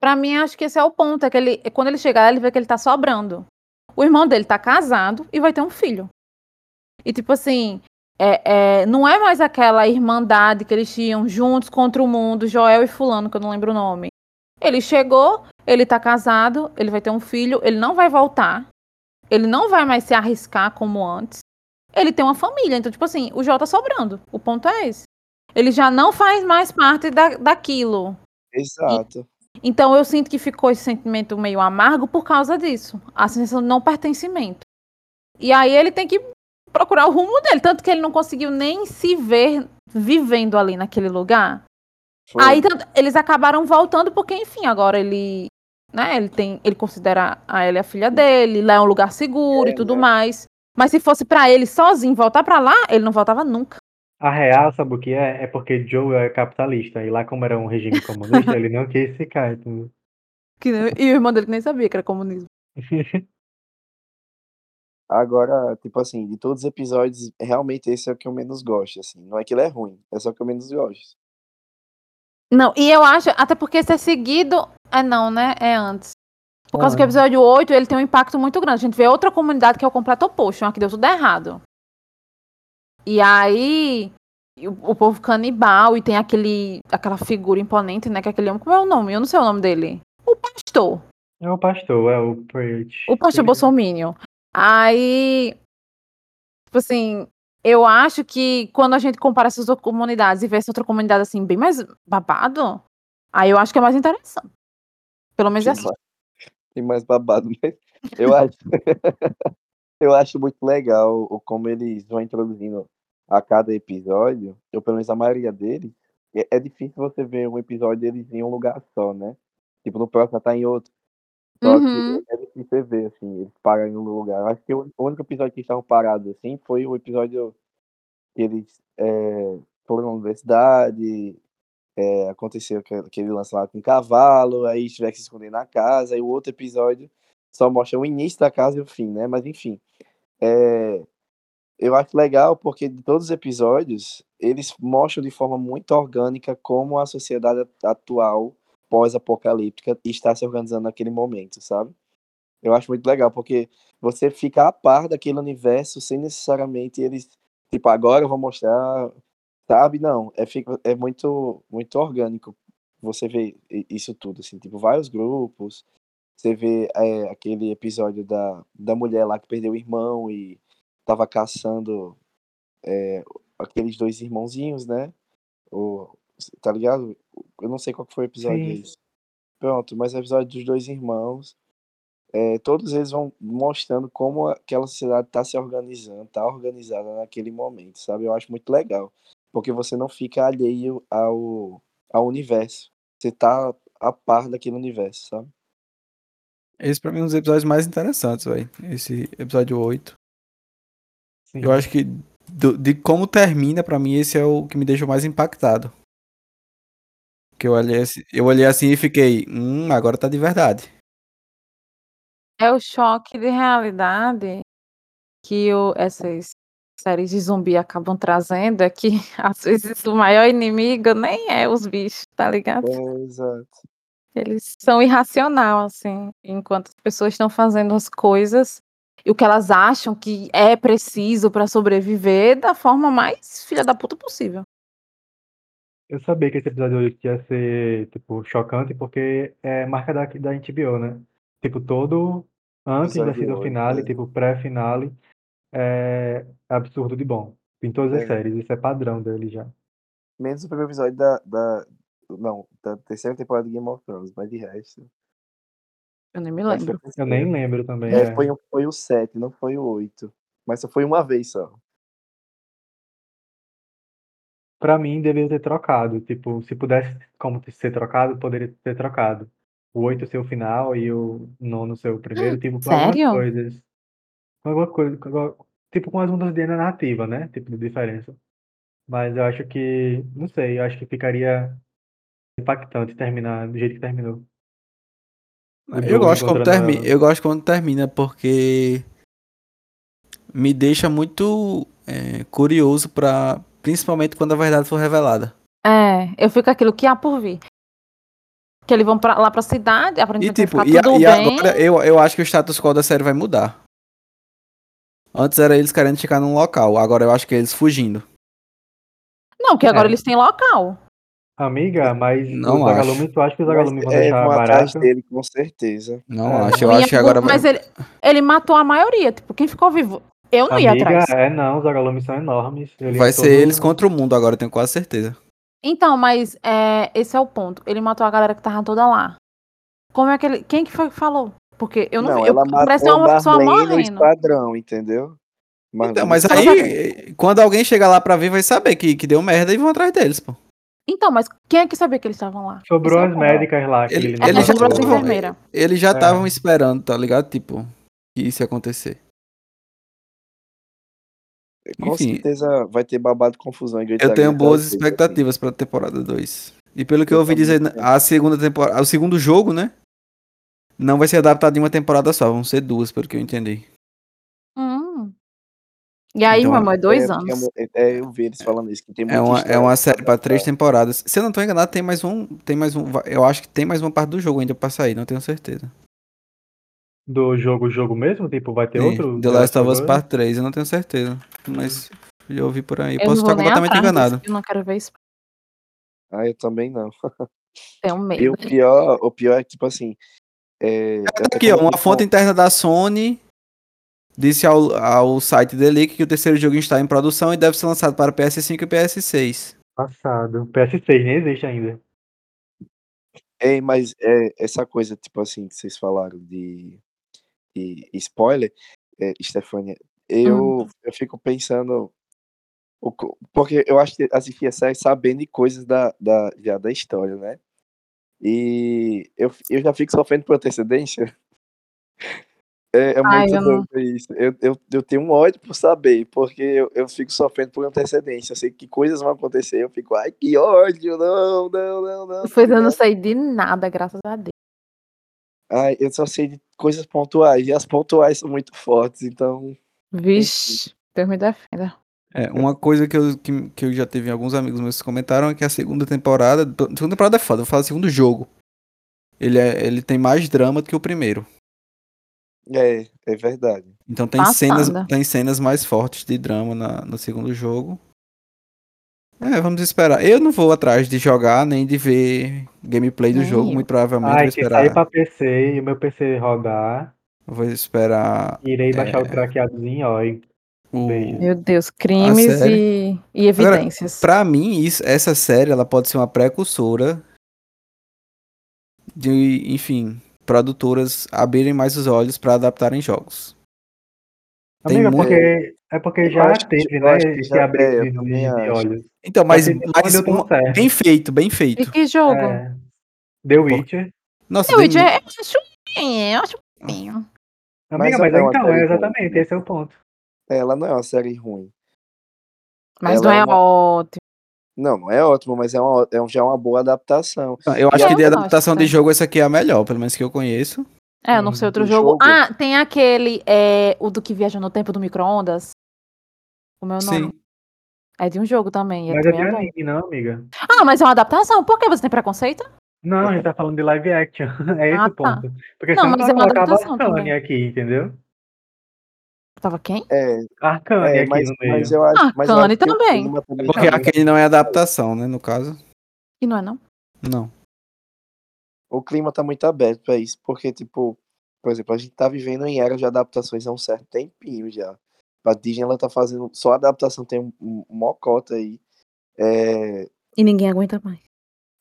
Pra mim, acho que esse é o ponto. É que ele, quando ele chegar, ele vê que ele tá sobrando. O irmão dele tá casado e vai ter um filho. E tipo assim, é, é, não é mais aquela irmandade que eles tinham juntos contra o mundo, Joel e Fulano, que eu não lembro o nome. Ele chegou, ele tá casado, ele vai ter um filho, ele não vai voltar. Ele não vai mais se arriscar como antes. Ele tem uma família. Então, tipo assim, o Joel tá sobrando. O ponto é esse. Ele já não faz mais parte da, daquilo. Exato. Então eu sinto que ficou esse sentimento meio amargo por causa disso. A sensação de não pertencimento. E aí ele tem que procurar o rumo dele. Tanto que ele não conseguiu nem se ver vivendo ali naquele lugar. Foi. Aí eles acabaram voltando porque, enfim, agora ele. Né, ele tem. Ele considera a Ellie a filha dele, lá é um lugar seguro É, e tudo né? mais. Mas se fosse pra ele sozinho voltar pra lá, ele não voltava nunca. A real, sabe o que é? É porque Joe é capitalista. E lá, como era um regime comunista, ele não quis ficar. entendeu? <laughs> Que nem- e o irmão dele que nem sabia que era comunismo. <laughs> Agora, tipo assim, de todos os episódios, realmente esse é o que eu menos gosto, assim. Não é que ele é ruim, é só que eu menos gosto. Não, e eu acho, até porque se é seguido. É não, né? É antes. Por causa que o Ah. episódio 8 ele tem um impacto muito grande. A gente vê outra comunidade que é o completo oposto, uma que deu tudo errado. E aí. O, o povo canibal e tem aquele, aquela figura imponente, né? Que é aquele homem. Como é o nome? Eu não sei o nome dele. O pastor. É o pastor, é o Preach. O pastor Bolsominion. Aí. Tipo assim. Eu acho que quando a gente compara essas duas comunidades e vê essa outra comunidade assim, bem mais babado, aí eu acho que é mais interessante. Pelo menos é assim. mais, tem mais babado, mas eu acho, <laughs> eu acho muito legal o como eles vão introduzindo a cada episódio, ou pelo menos a maioria deles. É, é difícil você ver um episódio deles em um lugar só, né? Tipo, no próximo tá em outro. Só Uhum. que é difícil você ver, assim, eles param em um lugar. Eu acho que o único episódio que estavam parados, assim, foi o episódio que eles é, foram na universidade, é, aconteceu aquele lance lá com cavalo, aí tiver que se esconder na casa, e o outro episódio só mostra o início da casa e o fim, né? Mas enfim, é, eu acho legal porque de todos os episódios, eles mostram de forma muito orgânica como a sociedade at- atual, pós-apocalíptica, está se organizando naquele momento, sabe? Eu acho muito legal, porque você fica a par daquele universo sem necessariamente eles, tipo, agora eu vou mostrar, sabe? Não, é, é muito, muito orgânico você vê isso tudo, assim, tipo, vários grupos, você vê é, aquele episódio da, da mulher lá que perdeu o irmão e tava caçando é, aqueles dois irmãozinhos, né? O, tá ligado? Eu não sei qual que foi o episódio Sim. Pronto, mas é o episódio dos dois irmãos. É, todos eles vão mostrando como aquela sociedade está se organizando, está organizada naquele momento, sabe? Eu acho muito legal, porque você não fica alheio ao, ao universo. Você tá a par daquele universo, sabe? Esse pra mim é um dos episódios mais interessantes, velho. Esse episódio 8. Sim. Eu acho que do- de como termina, pra mim, esse é o que me deixou mais impactado. Que eu olhei, assim- eu olhei assim e fiquei, hum, agora tá de verdade. É o choque de realidade que o, essas séries de zumbi acabam trazendo é que <laughs> às vezes o maior inimigo nem é os bichos, tá ligado? É, exato. Eles são irracional, assim, enquanto as pessoas estão fazendo as coisas e o que elas acham que é preciso pra sobreviver da forma mais filha da puta possível. Eu sabia que esse episódio hoje ia ser, tipo, chocante, porque é marca da, da HBO, né? Tipo, todo antes da season finale, é. tipo, pré-finale, é absurdo de bom. Em todas as É. séries, isso é padrão dele já. Menos o primeiro episódio da, da. Não, da terceira temporada de Game of Thrones, mas de resto. Eu nem me lembro. Eu nem lembro também. É, é. foi, o- foi o 7, não foi o 8. Mas só foi uma vez só. Pra mim, deveria ter trocado. Tipo, se pudesse como ser trocado, poderia ter trocado. O 8 ser o final e o nono ser o primeiro, tipo, com algumas sério? coisas. Com alguma coisa. com alguma- Tipo, com as mudanças de narrativa, né? Tipo, de diferença. Mas eu acho que. Não sei, eu acho que ficaria impactante terminar do jeito que terminou. Eu gosto, quando encontrando termi... a- eu gosto quando termina porque me deixa muito é, curioso para principalmente quando a verdade for revelada. É, eu fico aquilo que há por vir. Que eles vão pra, lá pra cidade, E aparentemente vai tipo, ficar e, a- tudo e bem. agora eu, eu acho que o status quo da série vai mudar. Antes era eles querendo ficar num local, agora eu acho que é eles fugindo. Não, que agora É. eles têm local. Amiga, mas Não os acho. vagalumes, tu acha que os Mas, vagalumes vão é, deixar vão atrás barato? dele, com certeza. Não É. acho, eu ia acho que agora vai. Mas ele, ele matou a maioria. Tipo, quem ficou vivo? Eu não ia Amiga, atrás. é não, os vagalumes são enormes. Eles Vai são ser todo- eles contra o mundo agora, tenho quase certeza. Então, mas é, esse é o ponto. Ele matou a galera que tava toda lá. Como é que ele. Quem que foi que falou? Porque eu não, Não, vi. Eu, parece matou uma pessoa morrendo. esquadrão, entendeu? Então, mas no Mas aí, quando alguém chegar lá pra ver, vai saber que, que deu merda e vão atrás deles, pô. Então, mas quem é que sabia que eles estavam lá? Sobrou é as médicas lá. Que Ele- ele É, eles já enfermeiras. Eles já É. estavam esperando, tá ligado? Tipo, que isso ia acontecer. Com Enfim. certeza vai ter babado confusão e Eu tenho boas expectativas pra temporada 2. E pelo que eu, Eu ouvi dizer, a segunda temporada, o segundo jogo, né? Não vai ser adaptado em uma temporada só, vão ser duas, pelo que eu entendi. Hum. E aí, Então, é dois É, anos. é, é, eu vi eles falando isso, que tem É uma, é uma série pra três temporadas. Se eu não tô enganado, tem mais um, tem mais um, eu acho que tem mais uma parte do jogo ainda pra sair, não tenho certeza. Do jogo, jogo mesmo? Tipo, vai ter Sim, outro? The Last of Us? Part 3, eu não tenho certeza, mas eu ouvi por aí. Eu Posso estar completamente enganado. Eu não quero ver isso. Ah, eu também não. Tenho E medo. o pior, o pior é que, tipo assim. É, Aqui, ó, uma fonte interna da Sony disse ao, ao site The Leak que o terceiro jogo está em produção e deve ser lançado para PS5 e PS6. Passado. PS6 nem existe ainda. Ei, mas é, essa coisa, tipo assim, que vocês falaram de, de spoiler, é, Stefania, eu, eu fico pensando. o Porque eu acho que assisti a série sabendo de coisas da, da, já da história, né? E eu, eu já fico sofrendo por antecedência. <laughs> É, é Ai, muito eu não- doido isso. Eu, eu, eu tenho um ódio por saber, porque eu, eu fico sofrendo por antecedência. Eu sei que coisas vão acontecer, eu fico, ai, que ódio, não, não, não, não. Pois eu não sei de nada, graças a Deus. Ai, eu só sei de coisas pontuais, e as pontuais são muito fortes, então. Vixe, Deus me defenda. É, uma coisa que eu, que, que eu já tive alguns amigos meus que comentaram é que a segunda temporada. A segunda temporada é foda, eu falo segundo jogo. Ele, é, ele tem mais drama do que o primeiro. É, é verdade. Então tem cenas, Passada. tem cenas mais fortes de drama na, no segundo jogo. É, vamos esperar. Eu não vou atrás de jogar nem de ver gameplay do Nem jogo, muito provavelmente vou Ai, se esperar. sair pra PC e o meu PC rodar, Vou esperar irei baixar o É. craqueadozinho, ó. E o. Meu Deus, crimes e, e evidências. Pra mim, isso, essa série ela pode ser uma precursora de, enfim, produtoras abrirem mais os olhos pra adaptarem jogos. Amiga, muito- porque é porque Eu já acho que- teve, eu né? Esse abrir é, eu de, de olhos. Então, mas, mas certo. bem feito, bem E feito. que jogo? É. The Witcher. Nossa, The Witcher, eu acho bem, eu acho bem. Amiga, Mas mas, é então, é exatamente, né? esse é o ponto. Ela não é uma série ruim. Mas Ela não é é uma- ótimo. Não, não é ótimo, mas é, uma, é um- já uma boa adaptação. Eu acho Eu que de gosto, adaptação de jogo essa aqui é a melhor, pelo menos que eu conheço. É, eu não sei outro Do jogo. jogo? Ah, tem aquele, é, o do que viaja no tempo do micro-ondas. O meu nome. Sim. É de um jogo também. e Mas é de é anime, não, amiga? Ah, mas é uma adaptação. Por que você tem preconceito? Não, a gente tá falando de live action. <laughs> É esse Ah, o tá. ponto. Porque Não, mas eu é uma adaptação também. aqui, entendeu? Tava quem? É, Arcane é mas, no meio. mas eu acho, mas eu acho também. também Porque tá- aquele não é adaptação, né, no caso. E não é, não? Não. o clima tá muito aberto pra isso, porque, tipo, por exemplo, a gente tá vivendo em era de adaptações há um certo tempinho já. A Disney, ela tá fazendo só adaptação, tem um, um mocota aí. É, E ninguém aguenta mais.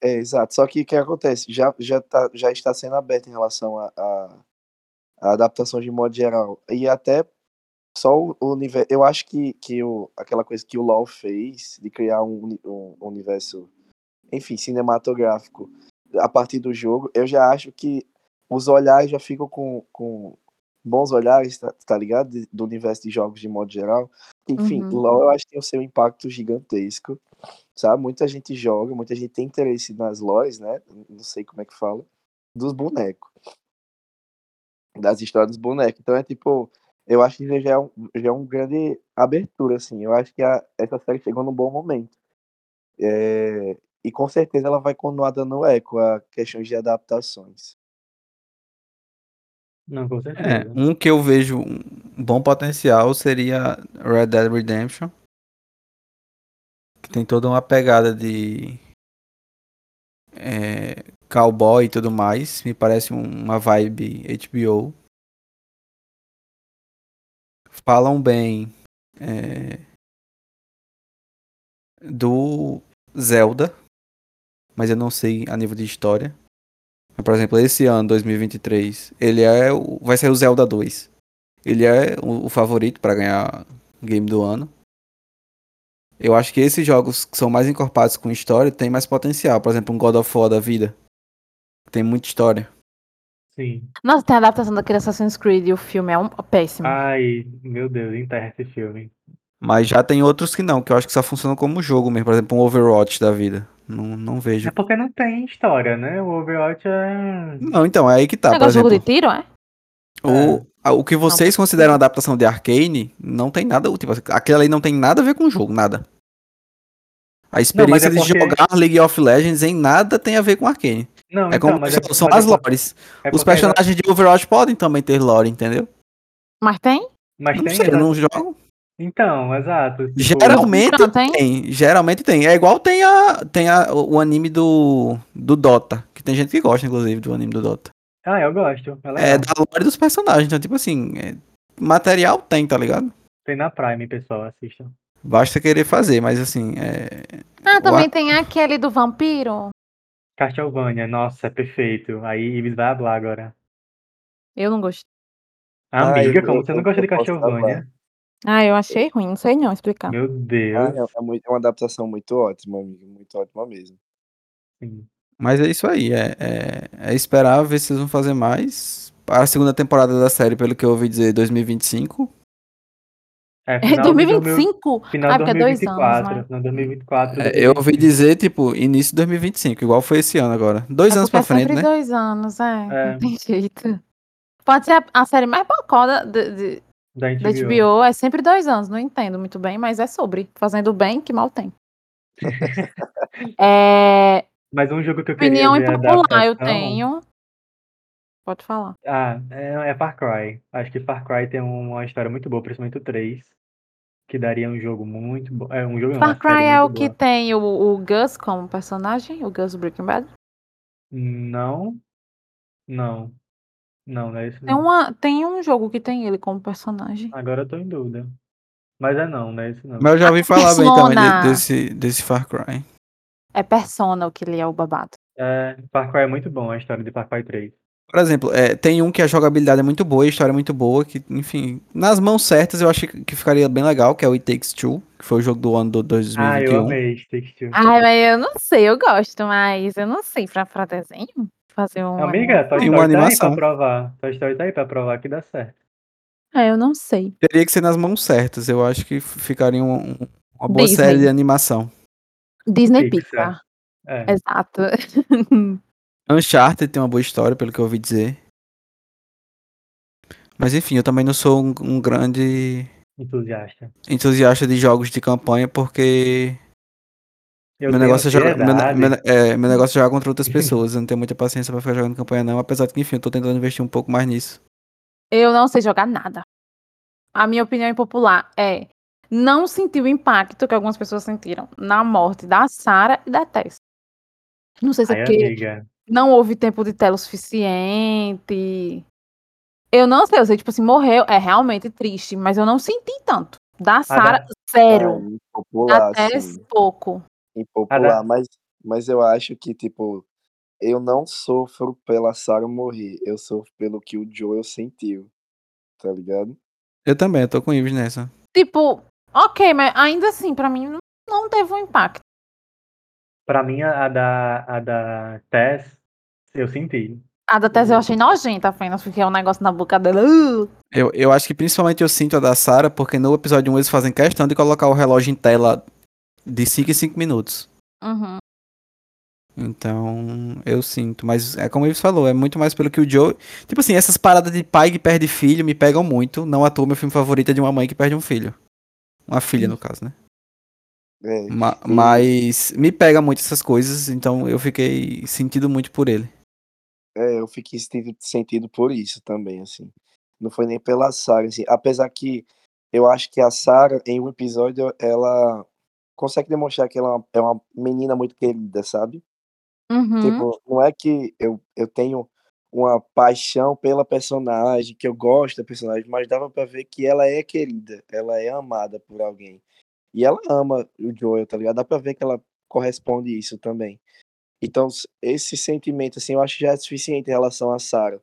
É, exato. Só que o que acontece? Já, já, tá, já está sendo aberto em relação a, a, a adaptação de modo geral. E até só o, o universo. Eu acho que, que o, aquela coisa que o LoL fez de criar um, um universo, enfim, cinematográfico a partir do jogo, eu já acho que os olhares já ficam com, com bons olhares, tá, tá ligado? De- do universo de jogos de modo geral. Enfim, Uhum. LoL eu acho que tem o seu impacto gigantesco, sabe? Muita gente joga, muita gente tem interesse nas lores, né? Não sei como é que fala, dos bonecos. Das histórias dos bonecos. Então é tipo, eu acho que já é um, já é um grande abertura, assim. Eu acho que a, essa série chegou num bom momento. É, e com certeza ela vai continuar dando eco a questões de adaptações. Não, com É, certeza. um que eu vejo um bom potencial seria Red Dead Redemption. Que tem toda uma pegada de é, cowboy e tudo mais. Me parece um- uma vibe HBO. Falam bem é, do Zelda, mas eu não sei a nível de história. Por exemplo, esse ano, 2023, ele é o, vai ser o Zelda 2. Ele é o, o favorito para ganhar game do ano. Eu acho que esses jogos que são mais encorpados com história têm mais potencial. Por exemplo, um God of War da vida. Tem muita história. Sim. Nossa, tem a adaptação daquele Assassin's Creed e o filme é um péssimo. Ai, meu Deus, enterra esse filme. Mas já tem outros que não, que eu acho que só funcionam como jogo mesmo. Por exemplo, um Overwatch da vida. Não, não vejo. É porque não tem história, né? O Overwatch é. Não, então, é aí que tá. Por Negócio de jogo de tiro, é? o, a- o que vocês Não. consideram adaptação de Arcane não tem nada. Tipo, aquela aí não tem nada a ver com o jogo, nada. A experiência é de porque- jogar League of Legends em nada tem a ver com Arcane. Não, É então, como mas são, é, as lores. é Os é personagens de Overwatch podem também ter lore, entendeu? Mas tem? Mas não tem. sei, não jogo. Então, exato. Tipo, Geralmente Não, tem? tem. Geralmente tem. É igual tem, a, tem a, o anime do, do Dota. Que tem gente que gosta, inclusive, do anime do Dota. Ah, eu gosto. É. É da lore dos personagens. Então, tipo assim, é- material tem, tá ligado? Tem na Prime, pessoal, assistam. Basta querer fazer, mas assim, é. Ah, também What? tem aquele do vampiro. Castlevania, nossa, é perfeito. Aí Ibis vai hablar agora. Eu não gostei. Ah, Amiga, eu- como eu- você não gosta de Castlevania? Ah, eu achei ruim, não sei não explicar. Meu Ah, Deus. é, é muito- é uma adaptação muito ótima, amigo. Muito ótima mesmo. Sim. Mas é isso aí. É, é, é esperar ver se eles vão fazer mais. A segunda temporada da série, pelo que eu ouvi dizer, 2025. É É final de 2000 2025? Final ah, de porque é dois anos, 2024. né? Final de 2024. É, eu ouvi 2025. dizer, tipo, início de 2025, igual foi esse ano agora. Dois É anos pra frente, é sempre né? dois anos, é. É. Não tem jeito. Pode ser a, a série mais bocada de, de, Da da HBO. HBO, é sempre dois anos, não entendo muito bem, mas é sobre. Fazendo bem, que mal tem. <laughs> é, Mas um jogo que eu queria opinião impopular eu tenho. Pode falar. Ah, é, é Far Cry. Acho que Far Cry tem uma história muito boa, principalmente o 3. Que daria um jogo muito bom. É um jogo não, Far série Cry é o muito que boa. tem o, o Gus como personagem, o Gus Breaking Bad. Não. Não. Não, não é isso Tem, não. uma, tem um jogo que tem ele como personagem. Agora eu tô em dúvida. Mas é não, não é isso não. Mas eu já ouvi falar bem também de- desse, desse Far Cry. É Persona o que ele é o babado. É, Far Cry é muito bom, a história de Far Cry 3. Por exemplo, é, tem um que a jogabilidade é muito boa, a história é muito boa, que, enfim, nas mãos certas eu acho que ficaria bem legal, que é o It Takes Two, que foi o jogo do ano do Ah, eu 2021. amei esse Take-Two. Ai, mas eu não sei, eu gosto, mas eu não sei pra, pra desenho. Fazer um. Amiga, Toy Story uma tá aí pra animação. provar. Toy Story tá aí pra provar que dá certo. É, eu não sei. Teria que ser nas mãos certas, eu acho que ficaria um- um- uma boa Disney. série de animação. Disney Pixar. Pixar. É. Exato. <laughs> Uncharted tem uma boa história, pelo que eu ouvi dizer. Mas enfim, eu também não sou um, um grande Entusiasta. entusiasta de jogos de campanha, porque Eu meu negócio, é jogar, meu, meu- é, meu negócio é jogar contra outras <laughs> pessoas. Eu não tenho muita paciência pra ficar jogando campanha, não. Apesar de que, enfim, eu tô tentando investir um pouco mais nisso. Eu não sei jogar nada. A minha opinião impopular é não sentir o impacto que algumas pessoas sentiram na morte da Sarah e da Tess. Não sei se é porque amiga. Não houve tempo de tela o suficiente. Eu não sei, eu sei, tipo assim, morreu, é realmente triste, mas eu não senti tanto. Da Sarah, zero. Aí, popular, Da Tess, assim. pouco. impopular, Ah, mas, mas eu acho que, tipo, eu não sofro pela Sarah morrer, eu sofro pelo que o Joel sentiu, tá ligado? Eu também, eu tô com o Ives nessa. Tipo, ok, mas ainda assim, pra mim não, não teve um impacto. Pra mim, a a da, a da Tess, eu senti. A da Tess eu achei nojenta apenas, porque é um negócio na boca dela. uh. Eu, eu acho que principalmente eu sinto a da Sarah, porque no episódio 1 eles fazem questão de colocar o relógio em tela de 5 em 5 minutos. Uhum. Então, eu sinto. Mas é como Ives falou, é muito mais pelo que o Joe. Tipo assim, essas paradas de pai que perde filho me pegam muito. Não à toa, meu filme favorito é de uma mãe que perde um filho. Uma filha, no caso, né? É, Ma- mas me pega muito essas coisas, então eu fiquei sentindo muito por ele. É, eu fiquei sentindo, sentido por isso também, assim. Não foi nem pela Sarah, assim. Apesar que eu acho que a Sarah, em um episódio, ela consegue demonstrar que ela é uma menina muito querida, sabe? Uhum. Tipo, não é que eu, eu tenho uma paixão pela personagem, que eu gosto da personagem, mas dava pra ver que ela é querida, ela é amada por alguém. E ela ama o Joel, tá ligado? Dá pra ver que ela corresponde isso também. Então, esse sentimento, assim, eu acho que já é suficiente em relação a Sarah.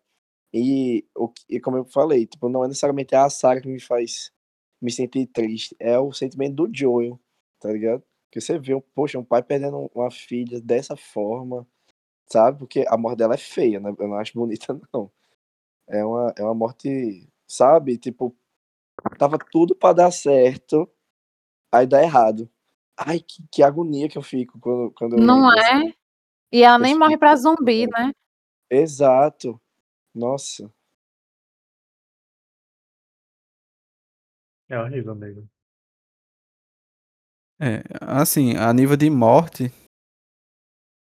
E, e como eu falei, tipo, não é necessariamente a Sarah que me faz me sentir triste, é o sentimento do Joel, tá ligado? Que você vê, poxa, um pai perdendo uma filha dessa forma, sabe? Porque a morte dela é feia, né? Eu não acho bonita, <laughs> não. É uma, é uma morte, sabe? Tipo, tava tudo pra dar certo, aí dá errado. Ai, que, que agonia que eu fico quando, quando eu Não assim. é? E ela nem Eu morre pra zumbi, né? Exato. Nossa. É horrível mesmo. É, assim, a nível de morte,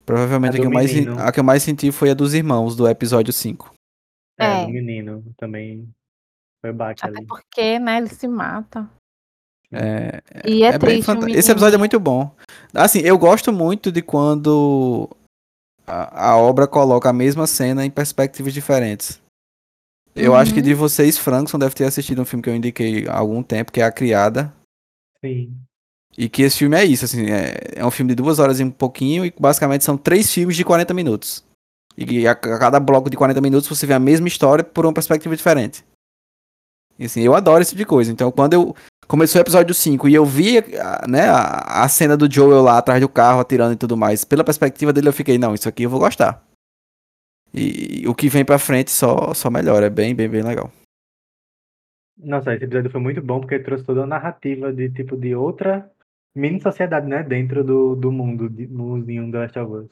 provavelmente A a que, eu mais, a que eu mais senti foi a dos irmãos do episódio 5. É, É. do menino também foi baque Até ali. porque, né, ele se mata. É, E é, é bem triste menino. Esse episódio é muito bom. Assim, eu gosto muito de quando a, a obra coloca a mesma cena em perspectivas diferentes. Eu acho que Uhum. de vocês, Frankson, deve ter assistido um filme que eu indiquei há algum tempo, que é A Criada. Sim. E que esse filme é isso, assim, é, é um filme de duas horas e um pouquinho, e basicamente são três filmes de 40 minutos. E a, a cada bloco de 40 minutos você vê a mesma história por uma perspectiva diferente. E assim, eu adoro esse tipo de coisa. Então, quando eu começou o episódio 5 e eu vi né, a, a cena do Joel lá atrás do carro, atirando e tudo mais, pela perspectiva dele eu fiquei, não, isso aqui eu vou gostar. E, o que vem pra frente só, só melhora, é bem, bem, bem legal. Nossa, esse episódio foi muito bom porque trouxe toda a narrativa de tipo de outra mini sociedade, né, dentro do, do mundo, de, mundinho do Last of Us.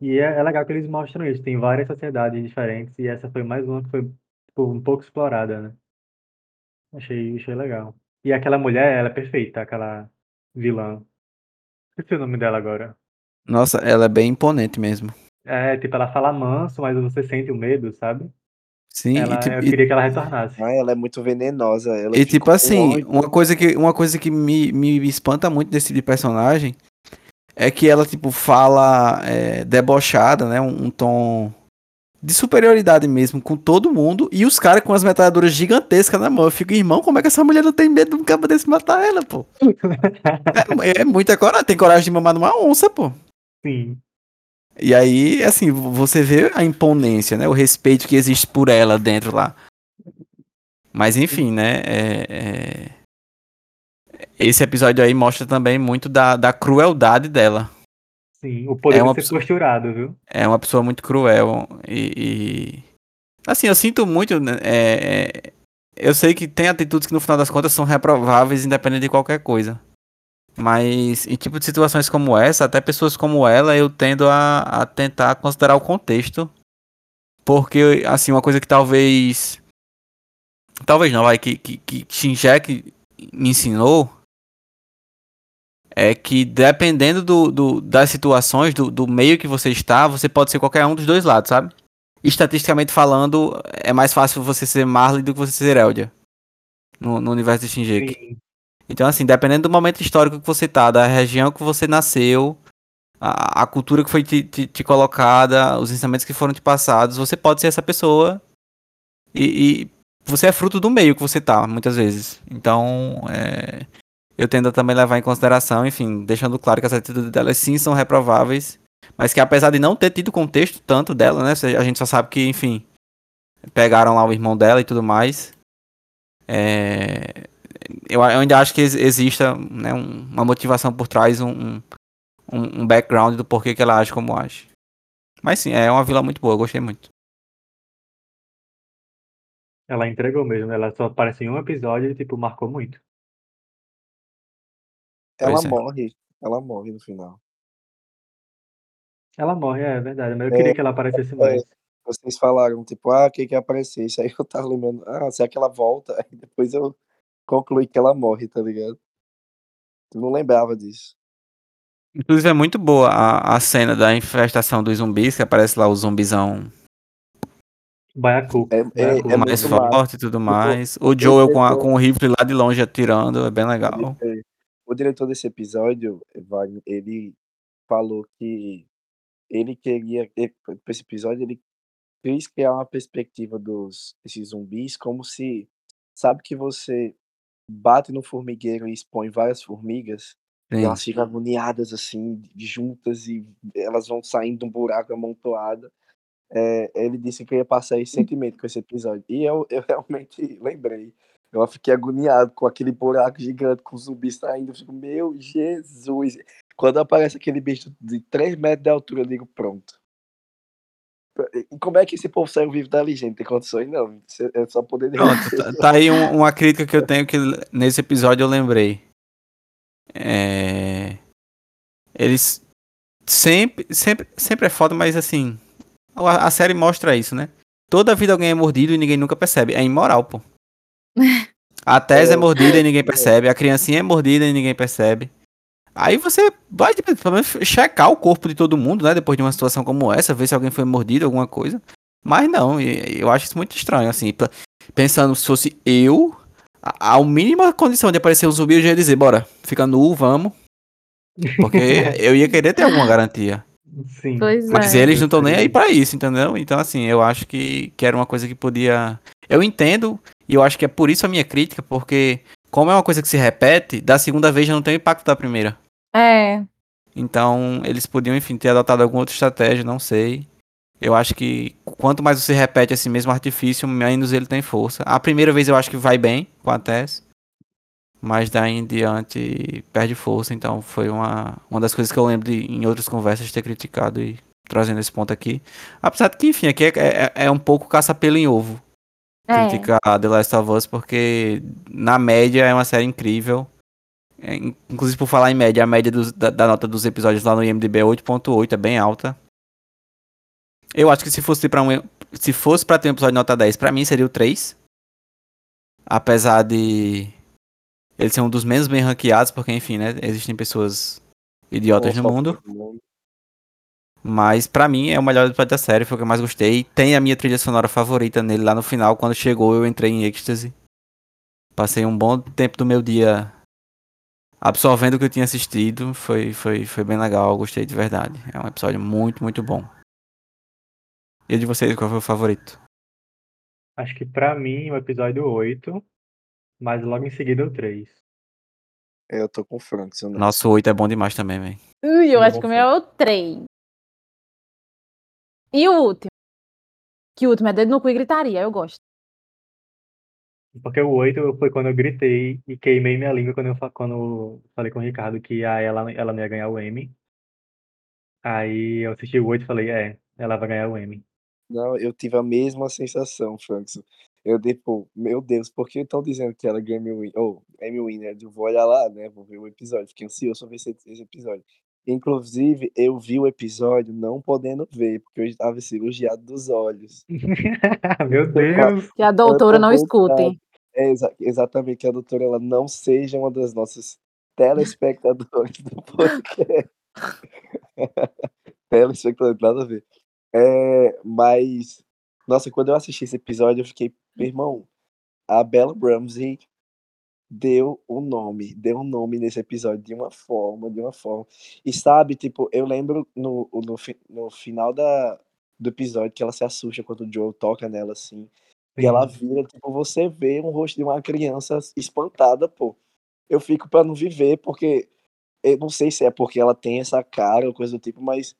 E é, é legal que eles mostram isso, tem várias sociedades diferentes e essa foi mais uma que foi tipo, um pouco explorada, né? Achei, achei legal. E aquela mulher, ela é perfeita, aquela vilã. Esqueci o nome dela agora. Nossa, ela é bem imponente mesmo. É, tipo, ela fala manso, mas você sente o medo, sabe? Sim, Ela, e, tipo, eu e- queria que ela retornasse. Ah, ela é muito venenosa. Ela E tipo assim, ódio. uma coisa que, uma coisa que me, me espanta muito desse tipo de personagem é que ela, tipo, fala é, debochada, né? Um, um tom de superioridade mesmo com todo mundo e os caras com as metralhadoras gigantescas na mão. Eu fico, irmão, como é que essa mulher não tem medo de um cabo desse matar ela, pô? <laughs> É, é muita coragem, tem coragem de mamar numa onça, pô. Sim. E aí, assim, você vê a imponência, né? O respeito que existe por ela dentro lá. Mas enfim, né? é- é- Esse episódio aí mostra também muito da, da crueldade dela. Sim, o poder É uma de ser pessoa- costurado, viu? É uma pessoa muito cruel. E. e- Assim, eu sinto muito. né, é, é, Eu sei que tem atitudes que no final das contas são reprováveis, independente de qualquer coisa. Mas em tipo de situações como essa, até pessoas como ela, eu tendo a, a tentar considerar o contexto. Porque, assim, uma coisa que talvez. Talvez não, vai, que, que, que Shinjek me ensinou. É que dependendo do, do- das situações, do, do meio que você está, você pode ser qualquer um dos dois lados, sabe? Estatisticamente falando, é mais fácil você ser Marley do que você ser Eldia. No, no universo de Shinjek. Sim. Então, assim, dependendo do momento histórico que você tá, da região que você nasceu, a, a cultura que foi te, te- te colocada, os ensinamentos que foram te passados, você pode ser essa pessoa. E, e você é fruto do meio que você tá, muitas vezes. Então, é, eu tendo também levar em consideração, enfim, deixando claro que as atitudes delas sim são reprováveis, mas que apesar de não ter tido contexto tanto dela, né, a gente só sabe que, enfim, pegaram lá o irmão dela e tudo mais, é, eu, ainda acho que exista né, uma motivação por trás, um, um, um background do porquê que ela age como age. Mas sim, é uma vila muito boa, gostei muito. Ela entregou mesmo, ela só aparece em um episódio e, tipo, marcou muito. Ela é. morre, ela morre no final. Ela morre, é verdade, mas eu é, queria que ela aparecesse mais. É, vocês falaram, tipo, ah, quem que aparecesse? Aí eu tava lembrando, ah, será que ela volta? <laughs> Aí depois eu concluí que ela morre, tá ligado? Eu não lembrava disso. Inclusive é muito boa a, a cena da infestação dos zumbis, que aparece lá o zumbizão Baiacu. É, é, é mais forte e tudo mais. O Joel com, a, com o rifle lá de longe atirando, é bem legal. O diretor desse episódio, ele falou que ele queria, para esse episódio, ele quis criar uma perspectiva dos esses zumbis como se, sabe que você bate no formigueiro e expõe várias formigas, Sim. elas ficam agoniadas assim, juntas e elas vão saindo de um buraco amontoado é, ele disse que ia passar esse sentimento com esse episódio. E eu, eu <laughs> realmente lembrei. Eu fiquei agoniado com aquele buraco gigante, com os zumbis saindo. Eu fico, meu Jesus. Quando aparece aquele bicho de 3 metros de altura, eu digo, pronto. E como é que esse povo saiu vivo dali, gente? Tem condições? Não. É só poder. Pronto, tá, tá, aí um, uma crítica que eu tenho que nesse episódio eu lembrei. É... Eles sempre, sempre, sempre é foda, mas assim, a, a série mostra isso, né? Toda vida alguém é mordido e ninguém nunca percebe. É imoral, pô. A Tess é mordida e ninguém <laughs> percebe. A criancinha é mordida e ninguém percebe. Aí você vai, tipo, pelo menos, checar o corpo de todo mundo, né? Depois de uma situação como essa, ver se alguém foi mordido, alguma coisa. Mas não, eu acho isso muito estranho, assim. Pensando se fosse eu, a, a mínima condição de aparecer um zumbi, eu já ia dizer, bora, fica nu, vamos. Porque <laughs> eu ia querer ter alguma garantia. Sim. Pois Mas é. eles não estão nem aí para isso, entendeu? Então, assim, eu acho que, que era uma coisa que podia. Eu entendo, e eu acho que é por isso a minha crítica, porque, como é uma coisa que se repete, da segunda vez já não tem o impacto da primeira. É. Então, eles podiam, enfim, ter adotado alguma outra estratégia, não sei. Eu acho que quanto mais você repete esse mesmo artifício, menos ele tem força. A primeira vez eu acho que vai bem com a Tess mas daí em diante perde força. Então foi uma, uma das coisas que eu lembro de em outras conversas ter criticado e trazendo esse ponto aqui. Apesar de que, enfim, aqui é, é, é um pouco caça-pelo em ovo. É. Criticar The Last of Us, porque na média é uma série incrível. É, inclusive, por falar em média, a média dos, da, da, nota dos episódios lá no IMDb é 8.8, é bem alta. Eu acho que se fosse para um, se fosse para ter um episódio de nota 10, para mim seria o 3. Apesar de ele ser um dos menos bem ranqueados, porque, enfim, né? Existem pessoas idiotas Nossa, no mundo. Mas para mim é o melhor episódio da série, foi o que eu mais gostei. Tem a minha trilha sonora favorita nele lá no final. Quando chegou, eu entrei em êxtase. Passei um bom tempo do meu dia absorvendo o que eu tinha assistido. Foi, foi, foi bem legal, gostei de verdade. É um episódio muito, muito bom. E de vocês, qual foi o favorito? Acho que para mim o episódio 8 mas logo em seguida o 3. É, eu tô com o Frank. Não... Nossa, o 8 é bom demais também, velho. Ui, eu acho que o meu é o 3. E o último? Que o último é dedo no cu e gritaria, eu gosto. Porque o 8 foi quando eu gritei e queimei minha língua quando eu, quando falei com o Ricardo que a ela, ela não ia ganhar o M. Aí eu assisti o 8 e falei, é, ela vai ganhar o M. Não, eu tive a mesma sensação, Frankson. Eu, tipo, meu Deus, por que estão dizendo que ela ganha Win, ou Emmy Winner? Eu vou olhar lá, né? Vou ver o episódio. Fiquei ansioso pra ver esse, esse episódio. Inclusive, eu vi o episódio não podendo ver, porque eu estava cirurgiado dos olhos. <laughs> Meu Deus! Que a doutora não escute. É, exa exatamente, que a doutora ela não seja uma das nossas telespectadores do podcast. <laughs> telespectadores, nada a ver. É, mas, nossa, quando eu assisti esse episódio, eu fiquei meu irmão, a Bella Ramsey deu o um nome, deu um nome nesse episódio de uma forma, de uma forma. E sabe, tipo, eu lembro no, no, no final da, do episódio que ela se assusta quando o Joe toca nela, assim. Sim. E ela vira, tipo, você vê um rosto de uma criança espantada, pô. eu fico pra não viver, porque eu não sei se é porque ela tem essa cara ou coisa do tipo, mas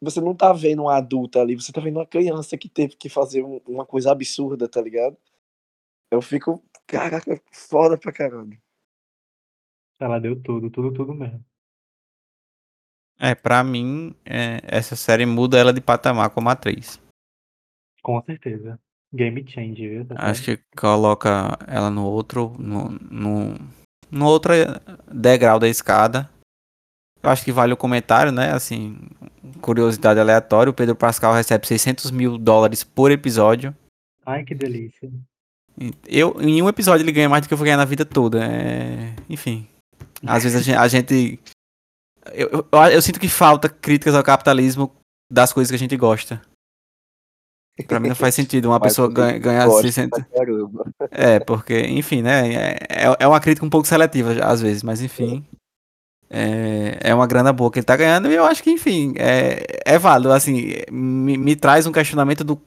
você não tá vendo uma adulta ali, você tá vendo uma criança que teve que fazer um- uma coisa absurda, tá ligado? Eu fico, caraca, foda pra caralho. Ela deu tudo, tudo, tudo mesmo. É, pra mim, é, essa série muda ela de patamar como atriz. Com certeza. Game change, viu? Acho que coloca ela no outro, no, no, no outro degrau da escada. Eu acho que vale o comentário, né? Assim, curiosidade aleatória, o Pedro Pascal recebe 600 mil dólares por episódio. Ai, que delícia. Eu, em um episódio ele ganha mais do que eu vou ganhar na vida toda. É... Enfim. Às vezes a gente. A gente- eu, eu, eu sinto que falta críticas ao capitalismo das coisas que a gente gosta. Pra mim não faz sentido uma pessoa ganha- ganhar gosto 600. pra caramba. É, porque, enfim, né? É, é- é uma crítica um pouco seletiva às vezes, mas enfim. É, é uma grana boa que ele tá ganhando e eu acho que, enfim, é, é válido. Assim, me, me traz um questionamento do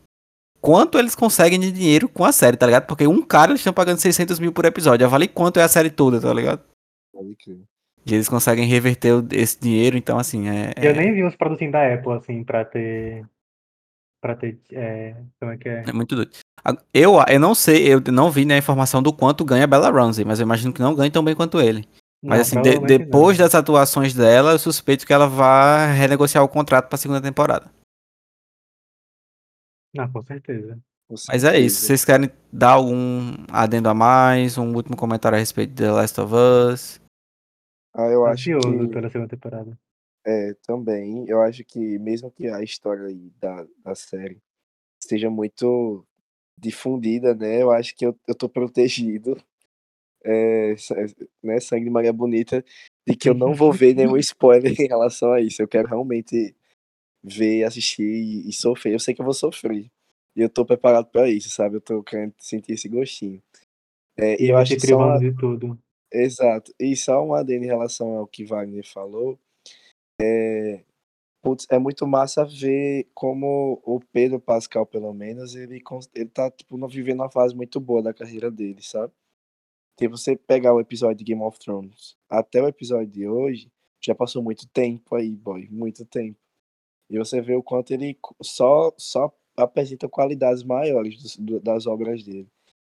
quanto eles conseguem de dinheiro com a série, tá ligado? Porque um cara eles estão pagando 600 mil por episódio. Avale quanto é a série toda, tá ligado? E eles conseguem reverter esse dinheiro, então, assim, é. Eu é- nem vi os produtinhos da Apple, assim, pra ter. Pra ter. É, como é que é? É muito doido. Eu, eu não sei, eu não vi né, a informação do quanto ganha a Bella Ramsey, mas eu imagino que não ganha tão bem quanto ele. Mas Não, assim, de- provavelmente não. depois das atuações dela, eu suspeito que ela vá renegociar o contrato pra segunda temporada. Não, com certeza. Com Mas é isso. certeza. Vocês querem dar algum adendo a mais? Um último comentário a respeito de The Last of Us? Ah, eu acho Ansioso que pela segunda temporada. é, também, eu acho que mesmo que a história aí da, da série seja muito difundida, né? Eu acho que eu, eu tô protegido, é, né? Sangue de Maria Bonita, de que eu não vou ver nenhum <laughs> spoiler em relação a isso. Eu quero realmente ver, assistir e, e sofrer. Eu sei que eu vou sofrer. E eu tô preparado pra isso, sabe? Eu tô querendo sentir esse gostinho. É, e eu acho se que só uma, de tudo. Exato. E só um adendo em relação ao que Wagner falou. É, putz, é muito massa ver como o Pedro Pascal, pelo menos, ele, ele tá tipo, não vivendo uma fase muito boa da carreira dele, sabe? Tipo, você pegar o episódio de Game of Thrones até o episódio de hoje, já passou muito tempo aí, boy, muito tempo. E você vê o quanto ele só, só apresenta qualidades maiores do- das obras dele.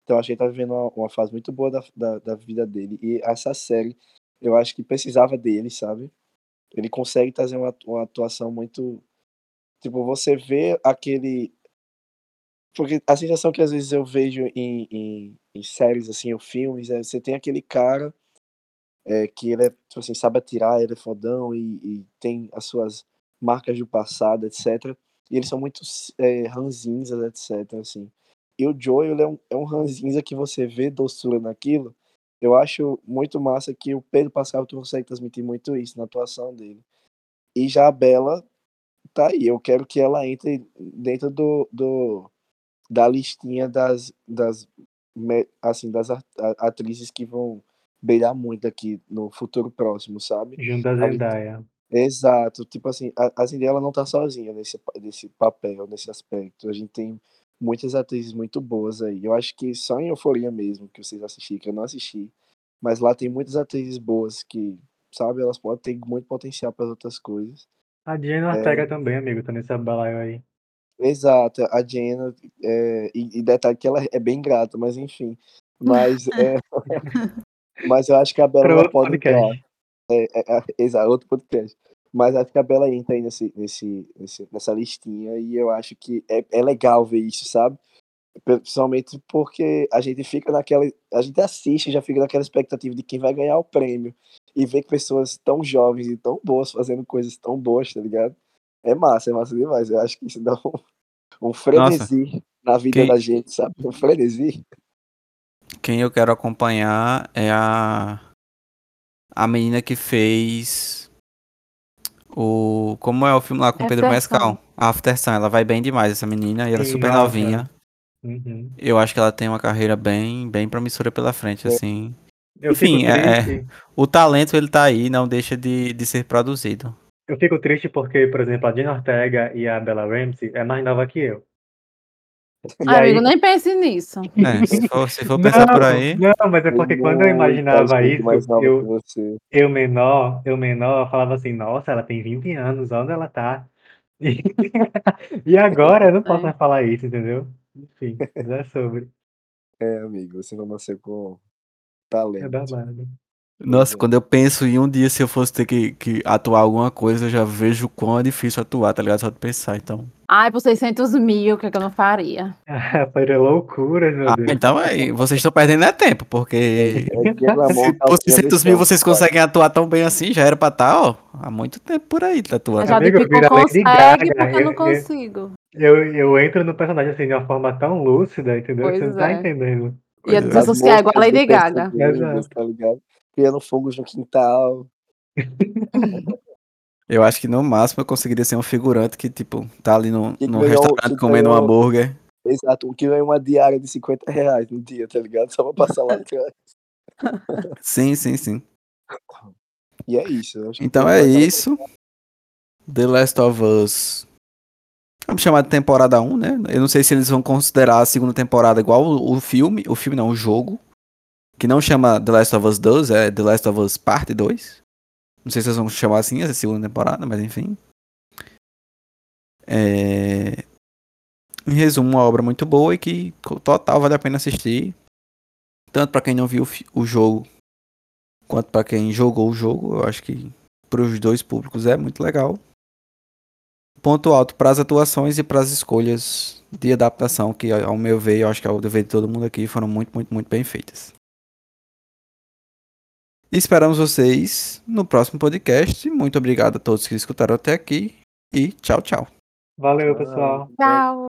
Então, acho que ele tá vivendo uma, uma fase muito boa da, da, da vida dele. E essa série, eu acho que precisava dele, sabe? Ele consegue trazer uma, uma atuação muito. Tipo, você vê aquele. Porque a sensação que às vezes eu vejo em, em, em séries, assim, ou filmes, é você tem aquele cara é, que ele é, tipo assim, sabe atirar, ele é fodão e, e tem as suas marcas do passado, etc. E eles são muito é, ranzinzas, etc. Assim. E o Joel é um, é um ranzinza que você vê doçura naquilo. Eu acho muito massa que o Pedro Pascal consegue transmitir muito isso na atuação dele. E já a Bela tá aí. Eu quero que ela entre dentro do, do da listinha das, das assim das atrizes que vão brilhar muito aqui no futuro próximo, sabe? Junto da? Zendaya. Exato, tipo assim, a, a Zendaya ela não tá sozinha nesse, nesse papel, nesse aspecto. A gente tem muitas atrizes muito boas aí. Eu acho que só em Euforia mesmo, que vocês assistiram, que eu não assisti. Mas lá tem muitas atrizes boas que, sabe, elas podem ter muito potencial para outras coisas. A Jenny Ortega também, amigo, tá nesse balaio aí. Exato, a Jenna, é, e, e detalhe que ela é bem grata, mas enfim. Mas, é, <laughs> mas eu acho que a Bela pode entrar. É, é, é, <laughs> exato, outro podcast. Mas acho que a Bela entra aí nesse, nesse, nesse- nessa listinha e eu acho que é, é legal ver isso, sabe? Principalmente porque a gente fica naquela. A gente assiste e já fica naquela expectativa de quem vai ganhar o prêmio. E ver que pessoas tão jovens e tão boas fazendo coisas tão boas, tá ligado? É massa, é massa demais. Eu acho que isso dá um, um frenesi na vida Quem- da gente, sabe? Um frenesi. Quem eu quero acompanhar é a. A menina que fez. O. Como é o filme lá com o Pedro After Mescal? After Sun. Ela vai bem demais, essa menina. E ela é super nossa. novinha. Uhum. Eu acho que ela tem uma carreira bem, bem promissora pela frente, É. assim. Eu Enfim, é- triste. O talento ele tá aí, não deixa de, de ser produzido. Eu fico triste porque, por exemplo, a Jenna Ortega e a Bella Ramsey é mais nova que eu. E Ai, aí- amigo, nem pense nisso. É, se for, se for pensar por aí. Não, mas é porque quando eu imaginava gente isso, eu, eu menor, eu menor, eu falava assim, nossa, ela tem 20 anos, onde ela tá? E, <laughs> e agora eu não posso É. mais falar isso, entendeu? Enfim, mas é sobre. É, amigo, você não nasceu com É talento. babado. Nossa, é. quando eu penso em um dia se eu fosse ter que, que atuar alguma coisa, eu já vejo o quão é difícil atuar, tá ligado? Só de pensar, então. Ai, por 600 mil, o que, é que eu não faria? <laughs> Foi loucura, meu Ah, Deus. então aí, vocês estão perdendo é tempo, porque É se por 600 mil vocês conseguem atuar tão bem assim, já era pra estar, ó, há muito tempo por aí tá atuando. A Jade Amigo, Lady consegue, Gaga, porque eu não eu- eu- consigo. Eu, eu entro no personagem assim de uma forma tão lúcida, entendeu? Que você Pois não tá é. entendendo. E Pois é. que é igual a Lady do Gaga. tá ligado? Criando fogos no quintal. <laughs> Eu acho que no máximo eu conseguiria ser um figurante que, tipo, tá ali no, Que num ganhou- restaurante comendo um ganhou- hambúrguer. Exato, o que é uma diária de 50 reais no dia, tá ligado? Só pra passar lá atrás. <laughs> Sim, sim, sim. E é isso. Então foi é isso. The Last of Us. Vamos chamar de temporada 1, né? Eu não sei se eles vão considerar a segunda temporada igual o, o filme. O filme não, o jogo. Que não chama The Last of Us 2, é The Last of Us Parte 2. Não sei se eles vão chamar assim essa segunda temporada, mas enfim. É... Em resumo, uma obra muito boa e que total vale a pena assistir. Tanto pra quem não viu o o jogo, quanto pra quem jogou o jogo. Eu acho que para os dois públicos é muito legal. Ponto alto para as atuações e para as escolhas de adaptação, que ao meu ver, eu acho que ao dever de todo mundo aqui, foram muito, muito, muito bem feitas. Esperamos vocês no próximo podcast. Muito obrigado a todos que escutaram até aqui e tchau, tchau. Valeu, pessoal. Tchau.